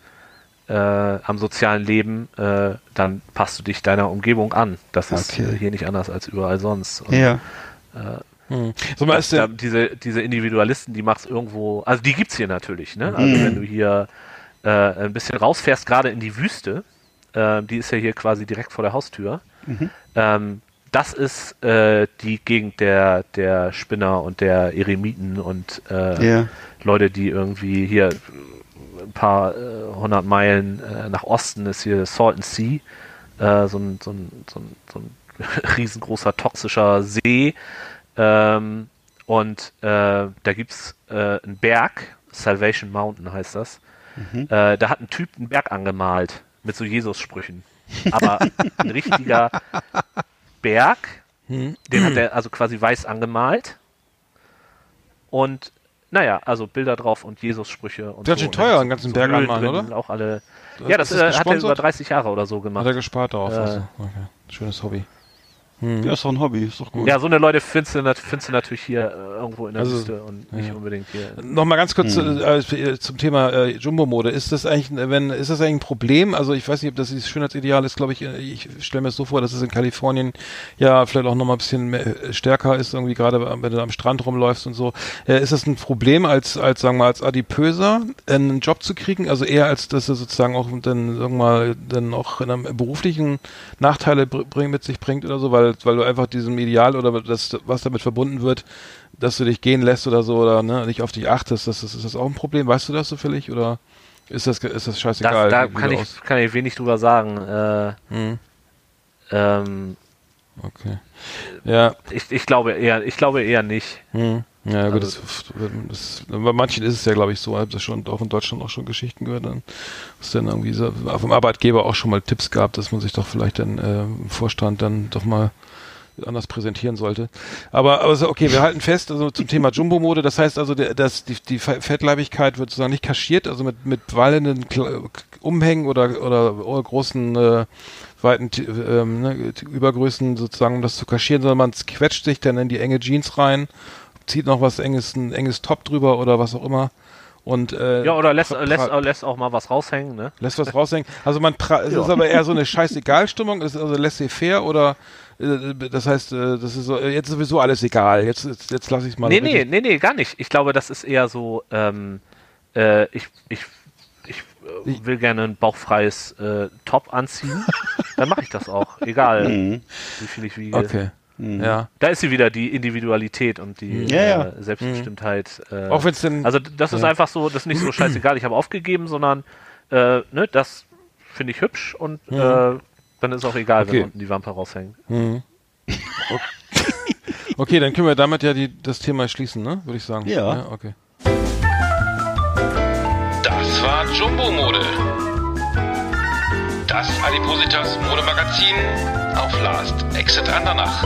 äh, am sozialen Leben, äh, dann passt du dich deiner Umgebung an. Das ist Okay. äh, hier nicht anders als überall sonst. Und Ja. Hm. So das, ist da, diese, diese Individualisten, die machst irgendwo, also die gibt's hier natürlich, ne? Also Mhm. wenn du hier äh, ein bisschen rausfährst, gerade in die Wüste, äh, die ist ja hier quasi direkt vor der Haustür. Mhm. Ähm, das ist äh, die Gegend der, der Spinner und der Eremiten und äh, Ja. Leute, die irgendwie hier ein paar äh, hundert Meilen äh, nach Osten ist hier Salton Sea, äh, so, ein, so, ein, so, ein, so ein riesengroßer toxischer See. Ähm, und äh, da gibt's äh, einen Berg, Salvation Mountain heißt das. Äh, da hat ein Typ einen Berg angemalt mit so Jesus-Sprüchen. Aber ein richtiger Berg, den hat er also quasi weiß angemalt. Und naja, also Bilder drauf und Jesus-Sprüche und Ganz so. schön teuer, einen ganzen so Berg anmalen, oder? Auch alle. Ja, das, ist das äh, hat er über 30 Jahre oder so Hat gemacht. er gespart darauf. Äh, also. okay. Schönes Hobby. Ja, ist doch ein Hobby, ist doch gut. Ja, so eine Leute findest du, findest du natürlich hier äh, irgendwo in der Also, Wüste und nicht ja. unbedingt hier. Nochmal ganz kurz Hm. äh, äh, zum Thema äh, Jumbo-Mode. Ist das eigentlich, ein- wenn, ist das eigentlich ein Problem? Also ich weiß nicht, ob das dieses Schönheitsideal ist, glaube ich, äh, ich stelle mir es so vor, dass es in Kalifornien ja vielleicht auch nochmal ein bisschen mehr, äh, stärker ist, irgendwie gerade wenn du am Strand rumläufst und so. Äh, ist das ein Problem als, als sagen wir mal, als Adipöser einen Job zu kriegen? Also eher als, dass er sozusagen auch dann sagen wir mal dann auch in einem beruflichen Nachteile br bring, mit sich bringt oder so, weil, weil du einfach diesem Ideal oder das, was damit verbunden wird, dass du dich gehen lässt oder so oder ne, nicht auf dich achtest, das, ist, ist das auch ein Problem? Weißt du das zufällig oder ist das, ist das scheißegal? Das, da kann ich, kann ich wenig drüber sagen. Äh, Hm, ähm, okay. Ja, ich, ich glaube eher, ich glaube eher nicht. hm. Ja, gut, Also- das, das, bei manchen ist es ja, glaube ich, so. Ich habe das schon auch in Deutschland auch schon Geschichten gehört, dann, was dann irgendwie so, vom Arbeitgeber auch schon mal Tipps gab, dass man sich doch vielleicht dann äh, im Vorstand dann doch mal anders präsentieren sollte. Aber, aber so, okay, wir halten fest, also zum Thema Jumbo-Mode, das heißt also, der, das, die, die Fe- Fettleibigkeit wird sozusagen nicht kaschiert, also mit, mit wallenden Umhängen oder, oder, oder großen, äh, weiten ähm, ne, Übergrößen sozusagen, um das zu kaschieren, sondern man quetscht sich dann in die enge Jeans rein, zieht noch was enges, ein enges Top drüber oder was auch immer. Und, äh, Ja, oder lässt, lässt, lässt auch mal was raushängen, ne? Lässt was raushängen. Also man pra es ist aber eher so eine Scheißegal-Stimmung, es ist also laissez-faire oder äh, das heißt, äh, das ist so, äh, jetzt ist sowieso alles egal. Jetzt, jetzt, jetzt lasse ich es mal. Nee, nee, nee, nee, gar nicht. Ich glaube, das ist eher so, ähm, äh, ich, ich, ich äh, will gerne ein bauchfreies äh, Top anziehen. Dann mache ich das auch. Egal, Mhm. wie viel ich wiege. Okay. Ja. Da ist sie wieder, die Individualität und die Ja, ja. Äh, Selbstbestimmtheit. Äh, Auch wenn es denn. also das ist Ja. einfach so, das ist nicht so scheißegal, ich habe aufgegeben, sondern äh, ne, das finde ich hübsch und äh, dann ist auch egal, Okay. wenn unten die Wampe raushängt. okay, dann können wir damit ja die, das Thema schließen, ne? Würde ich sagen. Ja. okay. Das war Jumbo Mode. Das Adipositas Modemagazin auf Last Exit Andernach.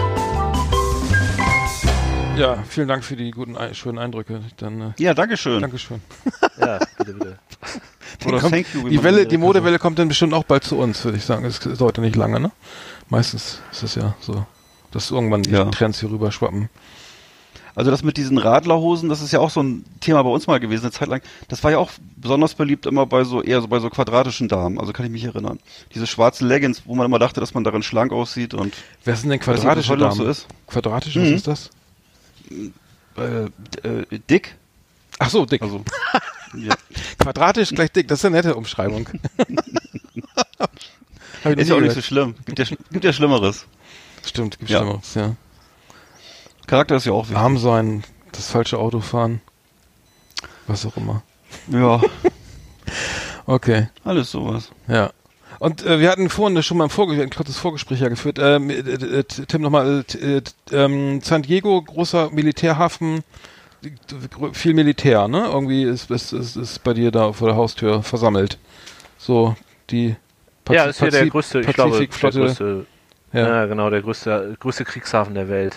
Ja, vielen Dank für die guten, schönen Eindrücke. Dann, äh, Ja, Dankeschön. Dankeschön. Ja, bitte, bitte. Oder Kommt- thank you. die Welle, die Modewelle kommt dann bestimmt auch bald zu uns, würde ich sagen. Es dauert ja nicht lange, ne? Meistens ist es ja so, dass irgendwann die Ja. Trends hier rüber schwappen. Also das mit diesen Radlerhosen, das ist ja auch so ein Thema bei uns mal gewesen, eine Zeit lang. Das war ja auch besonders beliebt immer bei so, eher so bei so quadratischen Damen. Also kann ich mich erinnern. Diese schwarzen Leggings, wo man immer dachte, dass man darin schlank aussieht und Wer sind denn quadratische heute noch Damen? so ist. Quadratisch, was Mhm. ist das? äh, äh, dick. Ach so, dick. Also ja. Quadratisch gleich dick, das ist eine nette Umschreibung. Ist noch ja auch nicht so schlimm. Gibt ja, gibt ja Schlimmeres. Stimmt, gibt Ja. Schlimmeres, ja. Charakter ist ja auch wichtig. Arm sein, das falsche Auto fahren. Was auch immer. Ja, Okay, alles sowas. ja. Und äh, wir hatten vorhin schon mal ein, Vorge ein kurzes Gespräch ja geführt. Ähm, äh, äh, Tim, nochmal, äh, äh, ähm, San Diego, großer Militärhafen, viel Militär, ne? Irgendwie ist, ist, ist, ist bei dir da vor der Haustür versammelt. So, die ja, ist hier der Pazif- größte, ich glaube, der größte, Ja. ja. genau, der größte, größte Kriegshafen der Welt.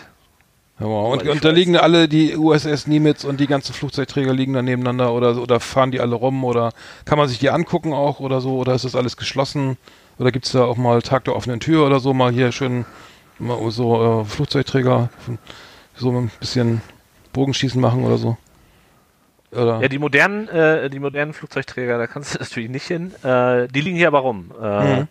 Ja, wow. Und, und da liegen alle die USS Nimitz und die ganzen Flugzeugträger liegen da nebeneinander oder oder fahren die alle rum oder kann man sich die angucken auch oder so oder ist das alles geschlossen oder gibt's da auch mal Tag der offenen Tür oder so mal hier schön mal so äh, Flugzeugträger so ein bisschen Bogenschießen machen oder so? Oder? Ja, die modernen, äh, die modernen Flugzeugträger, da kannst du natürlich nicht hin. Äh, die liegen hier aber rum. Äh, Mhm.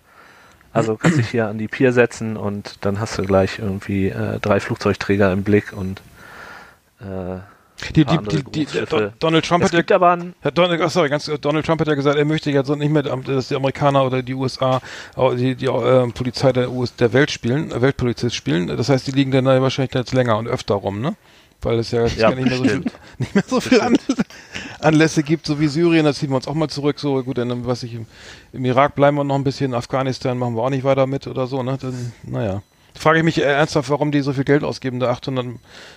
Also kannst dich hier an die Pier setzen und dann hast du gleich irgendwie äh, drei Flugzeugträger im Blick und äh, die, die, die, die, Donald Trump es hat ja ein, Herr Donald, ach sorry, ganz, Donald Trump hat ja gesagt, er möchte jetzt nicht mehr, dass die Amerikaner oder die USA auch die, die äh, Polizei der, US, der Welt spielen, äh, Weltpolizist spielen. Das heißt, die liegen dann da wahrscheinlich jetzt länger und öfter rum, ne? Weil es ja, Ja, nicht, mehr so viel, bestimmt. nicht mehr so viel Anlässe, Anlässe gibt, so wie Syrien, da ziehen wir uns auch mal zurück. So gut, dann was ich im, im Irak bleiben wir noch ein bisschen, Afghanistan machen wir auch nicht weiter mit oder so, ne? Dann, naja. Frage ich mich ernsthaft, warum die so viel Geld ausgeben, da 800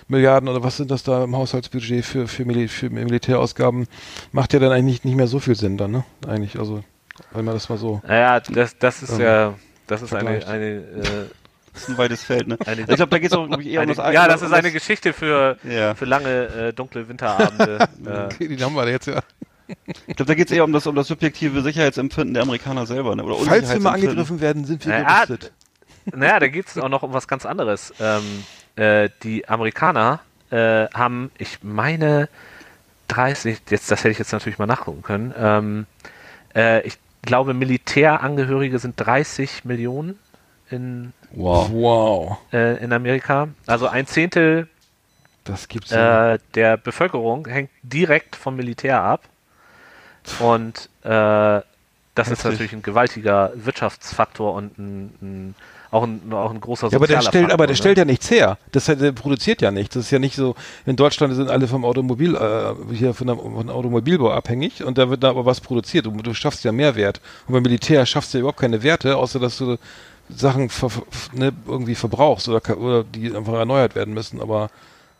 Milliarden oder was sind das da im Haushaltsbudget für, für, Mil für Militärausgaben? Macht ja dann eigentlich nicht, nicht mehr so viel Sinn dann, ne? Eigentlich, also, wenn man das mal so. naja, das, das ist Ähm, ja, das ist eine, eine, äh, Das ist ein weites Feld, ne? Eine- ich glaube, da geht es auch ich, eher um das ja, das ist eine Geschichte für, Ja. für lange äh, dunkle Winterabende. äh, Okay, die haben wir jetzt ja. Ich glaube, da geht es eher um das, um das subjektive Sicherheitsempfinden der Amerikaner selber, ne? Oder Falls wir mal angegriffen werden, sind wir Ja, gerüstet. Naja, da geht es auch noch um was ganz anderes. Ähm, äh, die Amerikaner äh, haben, ich meine, 30, jetzt, das hätte ich jetzt natürlich mal nachgucken können. Ähm, äh, ich glaube, Militärangehörige sind 30 Millionen in, Wow. Wow. äh, in Amerika. Also ein Zehntel Das gibt's ja. äh, der Bevölkerung hängt direkt vom Militär ab. Und äh, das ist Heftig. natürlich ein gewaltiger Wirtschaftsfaktor und ein, ein, auch, ein, auch ein großer Ja, aber der stellt, Faktor, aber der ne? stellt ja nichts her. Das hat, der produziert ja nichts. Das ist ja nicht so. In Deutschland sind alle vom Automobil, äh, hier von der, von Automobilbau abhängig und da wird da aber was produziert und du schaffst ja Mehrwert. Und beim Militär schaffst du ja überhaupt keine Werte, außer dass du Sachen ver, ne, irgendwie verbrauchst oder, oder die einfach erneuert werden müssen. Aber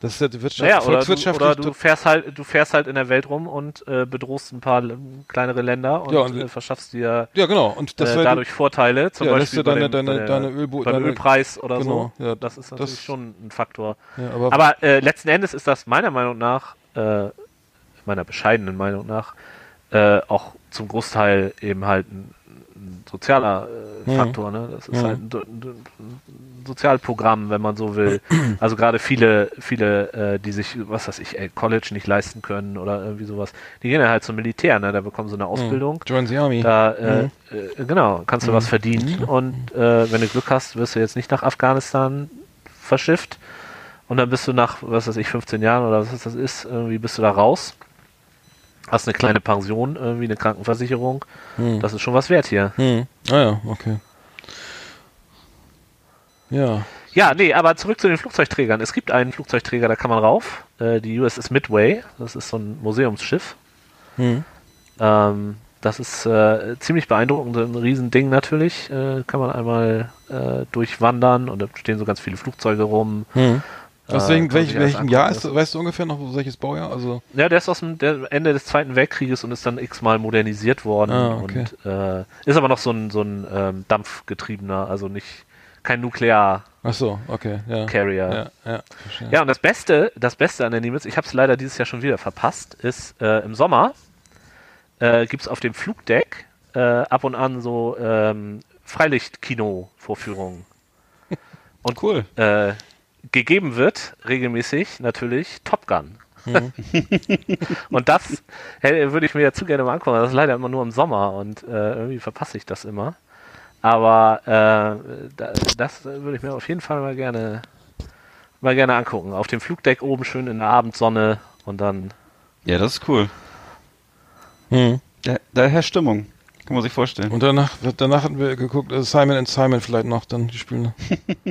Das ist ja die Wirtschaft, Naja, oder du, oder du fährst halt, du fährst halt in der Welt rum und äh, bedrohst ein paar kleinere Länder und, Ja, und- äh, verschaffst dir ja, genau. Und das äh, dadurch Vorteile, zum Ja, Beispiel deine- bei dem, deine- deine Ölbo- beim deine- Ölpreis oder Genau, so. ja, das ist natürlich das- schon ein Faktor. ja, aber, Aber äh, letzten Endes ist das meiner Meinung nach, äh, meiner bescheidenen Meinung nach, äh, auch zum Großteil eben halt ein sozialer äh, Mhm. Faktor. Ne? Das ist Mhm. halt ein, ein, Sozialprogramm, wenn man so will. Also gerade viele, viele, äh, die sich, was weiß ich, ey, College nicht leisten können oder irgendwie sowas, die gehen ja halt zum Militär, ne? da bekommen sie eine Ausbildung. Join the Army. Da, äh, Mhm. äh, genau, kannst du was verdienen und äh, wenn du Glück hast, wirst du jetzt nicht nach Afghanistan verschifft und dann bist du nach, was weiß ich, 15 Jahren oder was das ist, irgendwie bist du da raus. Hast eine kleine Pension, irgendwie eine Krankenversicherung. Hm. Das ist schon was wert hier. Hm. Ah ja, okay. Ja. Ja, nee, aber zurück zu den Flugzeugträgern. Es gibt einen Flugzeugträger, da kann man rauf. Äh, die USS Midway. Das ist so ein Museumsschiff. Hm. Ähm, das ist äh, ziemlich beeindruckend, ein Riesending natürlich. Äh, kann man einmal äh, durchwandern und da stehen so ganz viele Flugzeuge rum. Hm. Äh, welchem, kann man welch, welchem Jahr ist, weißt du ungefähr noch, welches Baujahr? Also, Ja, der ist aus dem Ende des Zweiten Weltkrieges und ist dann x-mal modernisiert worden Ah, okay. und äh, ist aber noch so ein, so ein ähm, dampfgetriebener, also nicht kein Nuklear-Carrier. ach so, okay, ja. Ja, ja, verstehe. Ja, und das Beste, das Beste an der Nimitz, ich habe es leider dieses Jahr schon wieder verpasst, ist äh, im Sommer äh, gibt es auf dem Flugdeck äh, ab und an so ähm, Freilichtkino-Vorführungen. Und Cool. äh, gegeben wird regelmäßig natürlich Top Gun. Mhm. und das hey, würde ich mir ja zu gerne mal angucken. Das ist leider immer nur im Sommer und äh, irgendwie verpasse ich das immer. Aber äh, da, das würde ich mir auf jeden Fall mal gerne mal gerne angucken. Auf dem Flugdeck oben schön in der Abendsonne und dann Ja, das ist cool. Hm. Da, da herrscht Stimmung. Kann man sich vorstellen. Und danach, danach hatten wir geguckt, äh, Simon and Simon vielleicht noch, dann die spielen.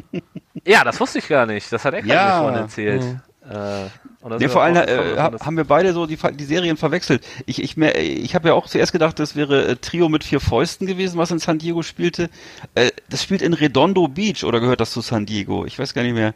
ja, das wusste ich gar nicht. Das hat er Ja. mir vorhin erzählt. Mhm. Äh, dann Nee, sind vor allem äh, haben wir beide so die, die Serien verwechselt. Ich, ich, mehr- ich habe ja auch zuerst gedacht, das wäre äh, Trio mit vier Fäusten gewesen, was in San Diego spielte. Äh, das spielt in Redondo Beach oder gehört das zu San Diego? Ich weiß gar nicht mehr.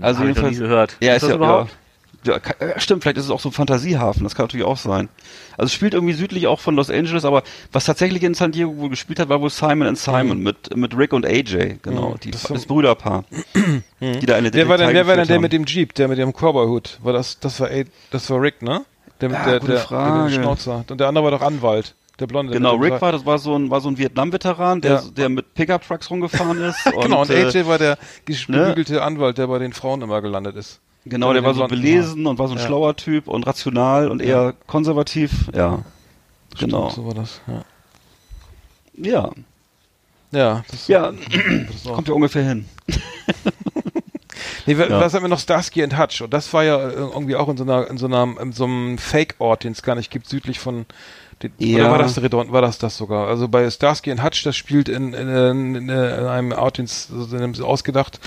Also Hab ich noch nie jedenfalls. gehört. Ja, Ist ist, das ja, überhaupt? ja. Ja, stimmt, vielleicht ist es auch so ein Fantasiehafen, das kann natürlich auch sein. Also es spielt irgendwie südlich auch von Los Angeles, aber was tatsächlich in San Diego wohl gespielt hat, war wohl Simon and Simon mit, mit Rick und AJ, genau, Mhm, die, das das, Brüderpaar, die da eine Wer war denn, wer war denn der haben. mit dem Jeep, der mit dem Cowboy-Hut? War das, das war, das war Rick, ne? Der mit Ja, der, gute der, Frage. mit dem Schnauzer. Und der andere war doch Anwalt. Der Blonde. Genau, Rick war, das war so ein, war so ein Vietnam-Veteran, der, Ja. der mit Pickup-Trucks rumgefahren ist. Genau, und äh, AJ war der ne? gebügelte Anwalt, der bei den Frauen immer gelandet ist. Genau, der war so belesen und war so ein Ja. schlauer Typ und rational und eher konservativ. Ja, genau. So war das, ja. Ja, Ja, das, ja, das kommt ja ungefähr hin. Nee, Ja. was haben wir noch? Starsky and Hutch. Und das war ja äh, irgendwie auch in so einer, in so einer, in so einem Fake-Ort, den es gar nicht gibt, südlich von, den, Ja. oder war das Redon, war das das sogar? Also bei Starsky and Hutch, das spielt in, in, in, in, in einem Ort, den es in einem ausgedacht,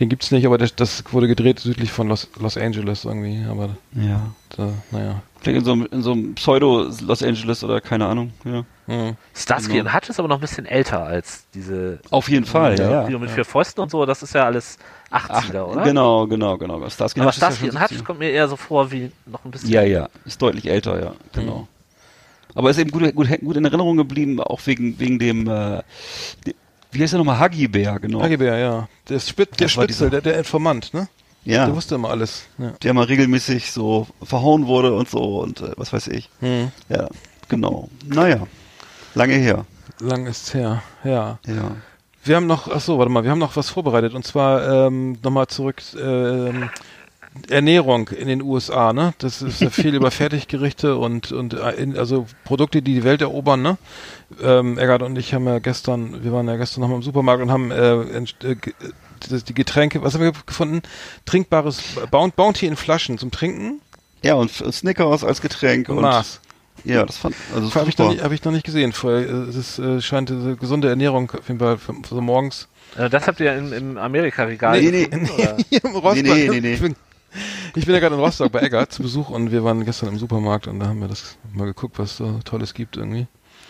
den gibt's nicht, aber das, das wurde gedreht südlich von Los, Los Angeles irgendwie, aber Ja. da, naja. Klingt in so einem, in so einem Pseudo-Los Angeles oder keine Ahnung. Ja. Hm. Starsky Genau. und Hutch ist aber noch ein bisschen älter als diese Auf jeden Fall, ja. Ja. mit vier Fäusten und so. Das ist ja alles 80er, oder? Genau, genau, genau. Starsky Aber Hutch ist ja Starsky schon und Hutch 70er. kommt mir eher so vor wie noch ein bisschen. Ja, ja, ist deutlich älter, ja, genau. Aber ist eben gut, gut, gut in Erinnerung geblieben, auch wegen, wegen dem, äh, die- wie heißt der nochmal? Huggy Bear, genau. Hagebär, ja. Der, Spit, der Spitzel, der, der Informant, ne? ja, Der wusste immer alles. Ja. der mal regelmäßig so verhauen wurde und so und äh, was weiß ich. Hm. Ja, genau. Naja, lange her. Lang ist's her, ja. Ja. Wir haben noch, ach so, warte mal, wir haben noch was vorbereitet und zwar ähm, nochmal zurück ähm, Ernährung in den USA, ne? Das ist ja viel über Fertiggerichte und und äh, in, also Produkte, die die Welt erobern, ne? Ähm, Eggert und ich haben ja gestern, wir waren ja gestern nochmal im Supermarkt und haben äh, äh, die Getränke, was haben wir gefunden? Trinkbares Bounty, Bounty in Flaschen zum Trinken Ja, und Snickers als Getränk und Mars. ja, das fand also Habe ich, noch nicht- hab ich noch nicht gesehen. Vorher, äh, es ist, äh, scheint diese gesunde Ernährung auf jeden Fall für, für so morgens. Äh, Das habt ihr im, im Amerika-Regal Nee, nee, gefunden, im Rostock. nee, nee, nee. Ich bin, ja gerade in Rostock bei Eggert zu Besuch und wir waren gestern im Supermarkt und da haben wir das mal geguckt, was so Tolles gibt irgendwie.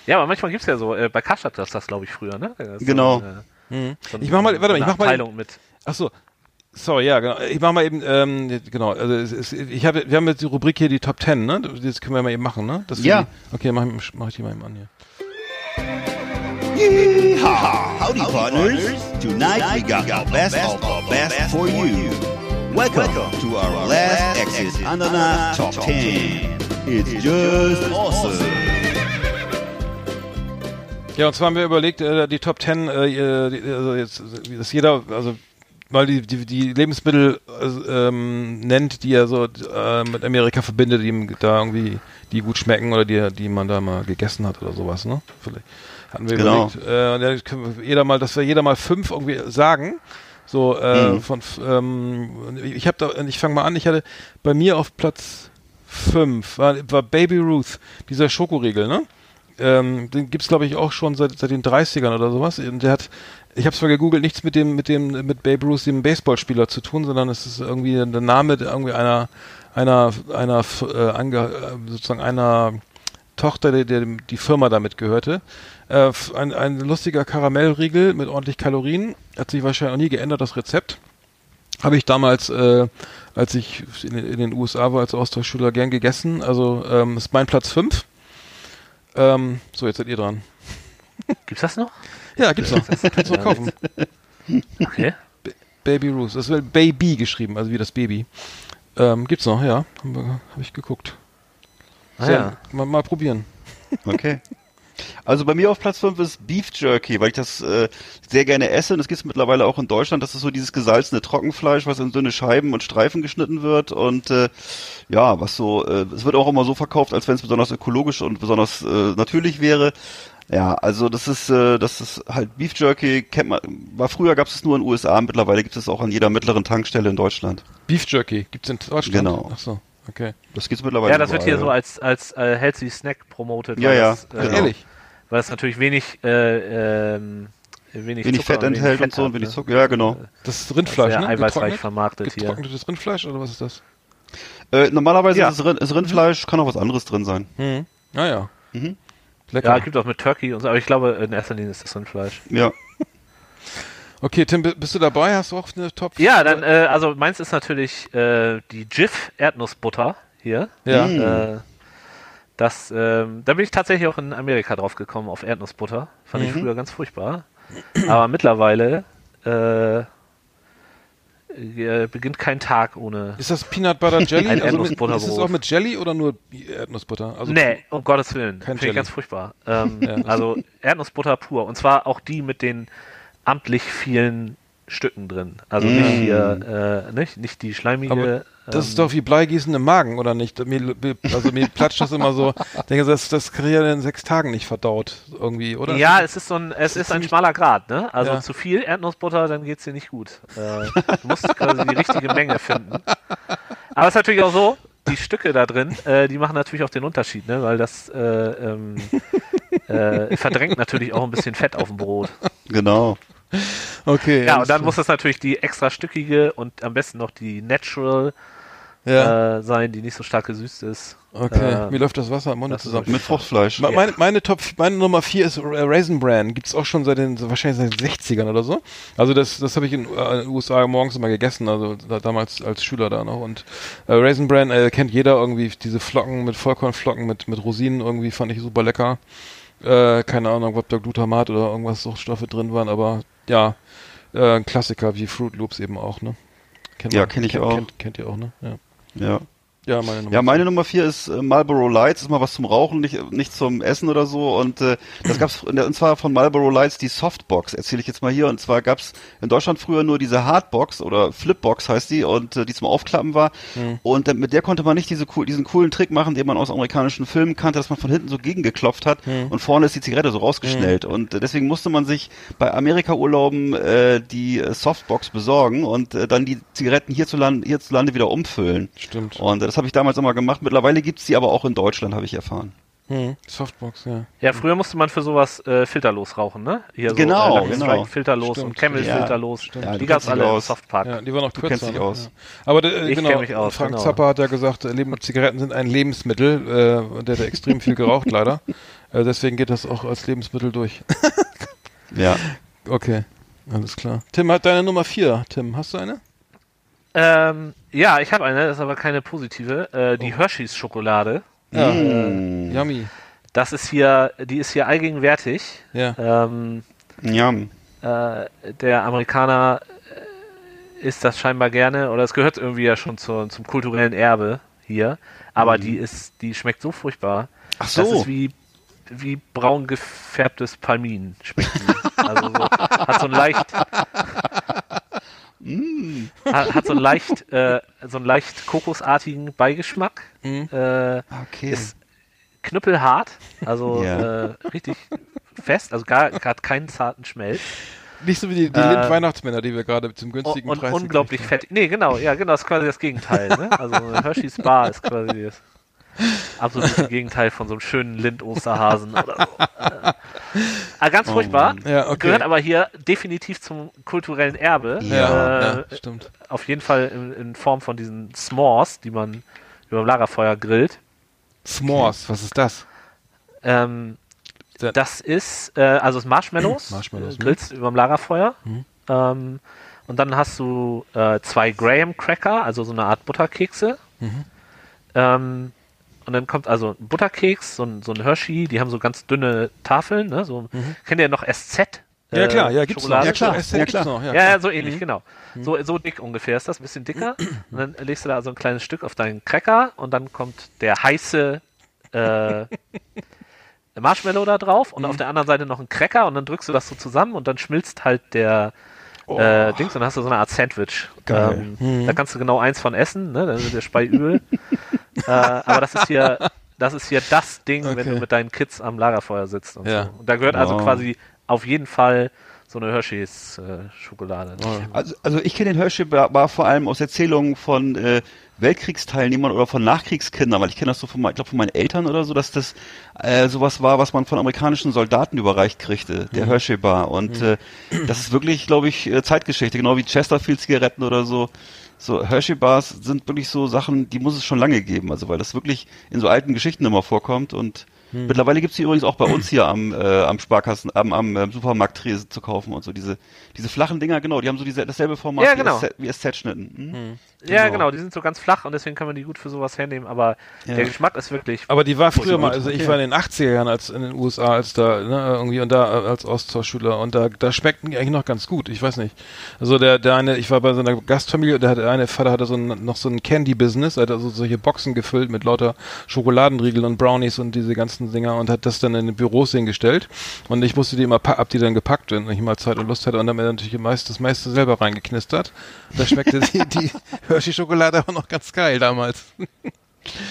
Ja, aber manchmal gibt's ja so, äh, bei Karstadt das das, glaube ich, früher, ne? Das ist Genau. So, ein, äh, so ein- Ich mach mal, warte mal, ich eine mach mal. Abteilung mit. Ach so. Sorry, ja, genau. Ich mach mal eben, ähm, genau, also es, es, ich habe, wir haben jetzt die Rubrik hier, die Top 10, ne? Das können wir mal eben machen, ne? Wir Ja. Die, okay, mach, ich- mach ich die mal eben an hier. Yeehaw! Howdy, partners. Tonight we got the best of the best for you. Welcome to our last exit the top 10. It's just awesome. Ja, und zwar haben wir überlegt, äh, die Top 10, äh, äh, also jetzt, dass jeder, also mal die, die, die Lebensmittel äh, ähm, nennt, die er so äh, mit Amerika verbindet, die ihm da irgendwie, die gut schmecken oder die, die man da mal gegessen hat oder sowas, ne? Vielleicht hatten wir Genau. überlegt. Äh, jeder mal, dass wir jeder mal fünf irgendwie sagen. So äh, Mhm. von ähm, ich habe da, ich fange mal an, ich hatte bei mir auf Platz fünf war, war Baby Ruth, dieser Schokoriegel, ne? Ähm, den gibt's glaube ich auch schon seit, seit den 30ern oder sowas. Und der hat, ich habe zwar gegoogelt, nichts mit dem mit dem mit Babe Ruth, dem Baseballspieler zu tun, sondern es ist irgendwie der Name irgendwie einer einer einer äh, ange, äh, sozusagen einer Tochter, der, der die Firma damit gehörte. Äh, ein, ein lustiger Karamellriegel mit ordentlich Kalorien. Hat sich wahrscheinlich auch nie geändert, das Rezept. Habe ich damals, äh, als ich in, in den USA war als Austauschschüler, gern gegessen. Also ähm, ist mein Platz 5. Ähm, so, jetzt seid ihr dran. Gibt's das noch? Ja, gibt's noch. Kannst du noch kaufen. Okay. Baby Ruth. Das wird Baby geschrieben, also wie das Baby. Ähm, gibt's noch, ja. Habe hab ich geguckt. Ah, Sehr- ja. mal, mal probieren. Okay. Also bei mir auf Platz 5 ist Beef Jerky, weil ich das äh, sehr gerne esse und das gibt es mittlerweile auch in Deutschland. Das ist so dieses gesalzene Trockenfleisch, was in dünne Scheiben und Streifen geschnitten wird und äh, ja, was so, äh, es wird auch immer so verkauft, als wenn es besonders ökologisch und besonders äh, natürlich wäre. Ja, also das ist, äh, das ist halt Beef Jerky, kennt man, war früher gab es es nur in den USA, mittlerweile gibt es es auch an jeder mittleren Tankstelle in Deutschland. Beef Jerky gibt's in Deutschland. Genau. Ach so, okay. Das gibt's mittlerweile Ja, das wird hier überall, so als, als äh, Healthy Snack promotet. Ja, weil ja, Das, äh, genau. Ehrlich. Weil es natürlich wenig, äh, ähm, wenig, Wenig Zucker Fett enthält und Fett so und wenig ne? Zucker, ja genau. Das ist Rindfleisch, Sehr ne? eiweißreich Getrocknet? vermarktet hier. Getrocknetes Rindfleisch oder was ist das? Äh, normalerweise Ja. ist, es Rind, ist Rindfleisch, kann auch was anderes drin sein. Mhm. Ah ja. Mhm. Lecker. Ja, gibt auch mit Turkey und so, aber ich glaube, in erster Linie ist das Rindfleisch. Ja. Okay, Tim, bi- bist du dabei? Hast du auch eine Top? Ja, dann, äh, also meins ist natürlich äh, die Jif Erdnussbutter hier. Ja. Äh, das, ähm, da bin ich tatsächlich auch in Amerika drauf gekommen, auf Erdnussbutter. Fand ich Mhm. früher ganz furchtbar. Aber mittlerweile äh, äh, beginnt kein Tag ohne. Ist das Peanut Butter Jelly? Ein also mit, ist es auch mit Jelly oder nur Erdnussbutter? Also nee, um Gottes Willen. Kein Finde Jelly. ich ganz furchtbar. Ähm, Ja. Also Erdnussbutter pur. Und zwar auch die mit den amtlich vielen Stücken drin. Also nicht Mm. hier, äh, nicht, nicht die schleimige. Aber Das ähm, ist doch wie Bleigießen im Magen, oder nicht? Mir, also mir platscht das immer so. Ich denke, das, das kriege ich ja in sechs Tagen nicht verdaut, irgendwie, oder? Ja, es ist so ein, es ist ein schmaler Grad, ne? Also Ja. zu viel Erdnussbutter, dann geht's dir nicht gut. Äh, du musst quasi die richtige Menge finden. Aber es ist natürlich auch so, die Stücke da drin, äh, die machen natürlich auch den Unterschied, ne? Weil das äh, ähm, äh, verdrängt natürlich auch ein bisschen Fett auf dem Brot. Genau. Okay. Ja, und dann muss es natürlich die extra stückige und am besten noch die Natural Ja, äh, sein, die nicht so stark gesüßt ist. okay. äh, Mir läuft das Wasser im Mund das zusammen. Mit Fruchtfleisch. Ma- Meine, meine Top, meine Nummer vier ist Ra- Raisin Bran. Gibt's auch schon seit den, wahrscheinlich seit den 60ern oder so. Also das, das habe ich in, äh, den USA morgens immer gegessen, also da, damals als Schüler da noch. Und äh, Raisin Bran äh, kennt jeder irgendwie, diese Flocken mit Vollkornflocken mit, mit Rosinen irgendwie fand ich super lecker. Äh, keine Ahnung, ob da Glutamat oder irgendwas Suchtstoffe drin waren, aber ja, äh, ein Klassiker wie Fruit Loops eben auch, ne? Kennt Ja, man- kenn ich kennt, auch. Kennt, kennt ihr auch, ne? Ja. Ja. Ja, meine Nummer Ja, meine vier. Nummer vier ist äh, Marlboro Lights, ist mal was zum Rauchen, nicht, nicht zum Essen oder so. Und äh, das gab's der- und zwar von Marlboro Lights die Softbox, erzähle ich jetzt mal hier. Und zwar gab's in Deutschland früher nur diese Hardbox oder Flipbox heißt die und äh, die zum Aufklappen war. Und äh, mit der konnte man nicht diese cool, diesen coolen Trick machen, den man aus amerikanischen Filmen kannte, dass man von hinten so gegengeklopft hat und vorne ist die Zigarette so rausgeschnellt. Und äh, deswegen musste man sich bei Amerika-Urlauben äh, die äh, Softbox besorgen und äh, dann die Zigaretten hierzulande, hierzulande wieder umfüllen. Stimmt. Und äh, das habe ich damals immer gemacht. Mittlerweile gibt's die aber auch in Deutschland, habe ich erfahren. Hm, Softbox, ja. Ja, früher musste man für sowas äh, filterlos rauchen, ne? Hier so, Genau, äh, genau. Strike filterlos Stimmt, und Camel stimmt. filterlos. Ja, die gab's kennst dich alle im aus. Softpack. Ja, die waren auch Du kürzer. kennst dich ne? aus. Ja. Aber äh, Ich genau, mich aus, Frank genau. Zappa hat ja gesagt, äh, Leben Zigaretten sind ein Lebensmittel. Äh, der hat extrem viel geraucht, leider. Äh, deswegen geht das auch als Lebensmittel durch. Ja. okay, alles klar. Tim hat deine Nummer vier. Tim, hast du eine? Ähm, ja, ich habe eine, das ist aber keine positive. Äh, die Hershey's Schokolade. Ja. Mm. Yummy. Das ist hier, die ist hier allgegenwärtig. Ja. Ähm, Ja. äh, der Amerikaner äh, isst das scheinbar gerne oder es gehört irgendwie ja schon zur, zum kulturellen Erbe hier. Aber die ist, die schmeckt so furchtbar. Ach Das so. ist wie, wie braun gefärbtes Palmin. Schmeckt die. Also so, hat so ein leicht, hat, hat so ein leicht, äh, so einen leicht kokosartigen Beigeschmack. Mhm. Äh, Okay. ist knüppelhart, also Ja. äh, richtig fest, also gar, gar keinen zarten Schmelz. Nicht so wie die, die Äh, Lind-Weihnachtsmänner, die wir gerade zum günstigen und Preis unglaublich fett. Nee, genau, ja, genau, das ist quasi das Gegenteil. Ne? Also Hershey's Bar ist quasi das absolute Gegenteil von so einem schönen Lind-Osterhasen oder so. Äh, ah, ganz furchtbar. haben. Ja, okay. Gehört aber hier definitiv zum kulturellen Erbe. ja, äh, ja, stimmt. Auf jeden Fall in, in Form von diesen S'mores, die man über dem Lagerfeuer grillt. S'mores, was ist das? Ähm, Da- das ist, äh, also es ist Marshmallows, Marshmallows, äh, grillst über dem Lagerfeuer. Ähm, und dann hast du äh, zwei Graham Cracker, also so eine Art Butterkekse. Ähm, und dann kommt also ein Butterkeks, so ein, so ein Hershey, die haben so ganz dünne Tafeln, ne? So, Kennt ihr noch SZ? Ja äh, klar, ja, gibt's noch. Schokolade? Ja, klar. SZ Ja, gibt's klar. Noch, ja, Ja, ja, klar. so ähnlich, genau. So, so dick ungefähr ist das, ein bisschen dicker. Und dann legst du da so ein kleines Stück auf deinen Cracker und dann kommt der heiße äh, Marshmallow da drauf und auf der anderen Seite noch ein Cracker und dann drückst du das so zusammen und dann schmilzt halt der äh, Dings und dann hast du so eine Art Sandwich. Geil. Ähm, Da kannst du genau eins von essen, ne? dann wird der Spei übel. äh, aber das ist hier, das ist hier das Ding, wenn Okay. du mit deinen Kids am Lagerfeuer sitzt und Ja. so. Und da gehört also Wow. quasi auf jeden Fall so eine Hershey's äh, Schokolade. Also, also ich kenne den Hershey Bar, Bar vor allem aus Erzählungen von äh, Weltkriegsteilnehmern oder von Nachkriegskindern, weil ich kenne das so von, ich glaube von meinen Eltern oder so, dass das äh, sowas war, was man von amerikanischen Soldaten überreicht kriegte, der Hershey Bar. Und äh, das ist wirklich, glaube ich, äh, Zeitgeschichte, genau wie Chesterfield Zigaretten oder so. So Hershey Bars sind wirklich so Sachen, die muss es schon lange geben, also weil das wirklich in so alten Geschichten immer vorkommt und Mittlerweile gibt's die übrigens auch bei uns hier am, äh, am Sparkassen, am, am äh, Supermarkttresen zu kaufen und so. Diese, diese flachen Dinger, genau, die haben so diese, dasselbe Format Ja, genau. wie, SZ, wie SZ-Schnitten. Hm? Ja, Genau. genau, die sind so ganz flach und deswegen kann man die gut für sowas hernehmen, aber Ja. der Geschmack ist wirklich. Aber die war früher mal, also ich war in den 80er Jahren als in den USA, als da, ne, irgendwie und da äh, als Austauschschüler und da, da schmeckten die eigentlich noch ganz gut, ich weiß nicht. Also der, der eine, ich war bei so einer Gastfamilie, der hatte eine Vater hatte so ein, noch so ein Candy-Business, er hat also solche Boxen gefüllt mit lauter Schokoladenriegeln und Brownies und diese ganzen Dinger und hat das dann in den Büros hingestellt und ich musste die immer, hab die dann gepackt, wenn ich mal Zeit und Lust hatte und dann natürlich meist, das meiste selber reingeknistert. Da schmeckte die, die Hershey-Schokolade aber noch ganz geil damals.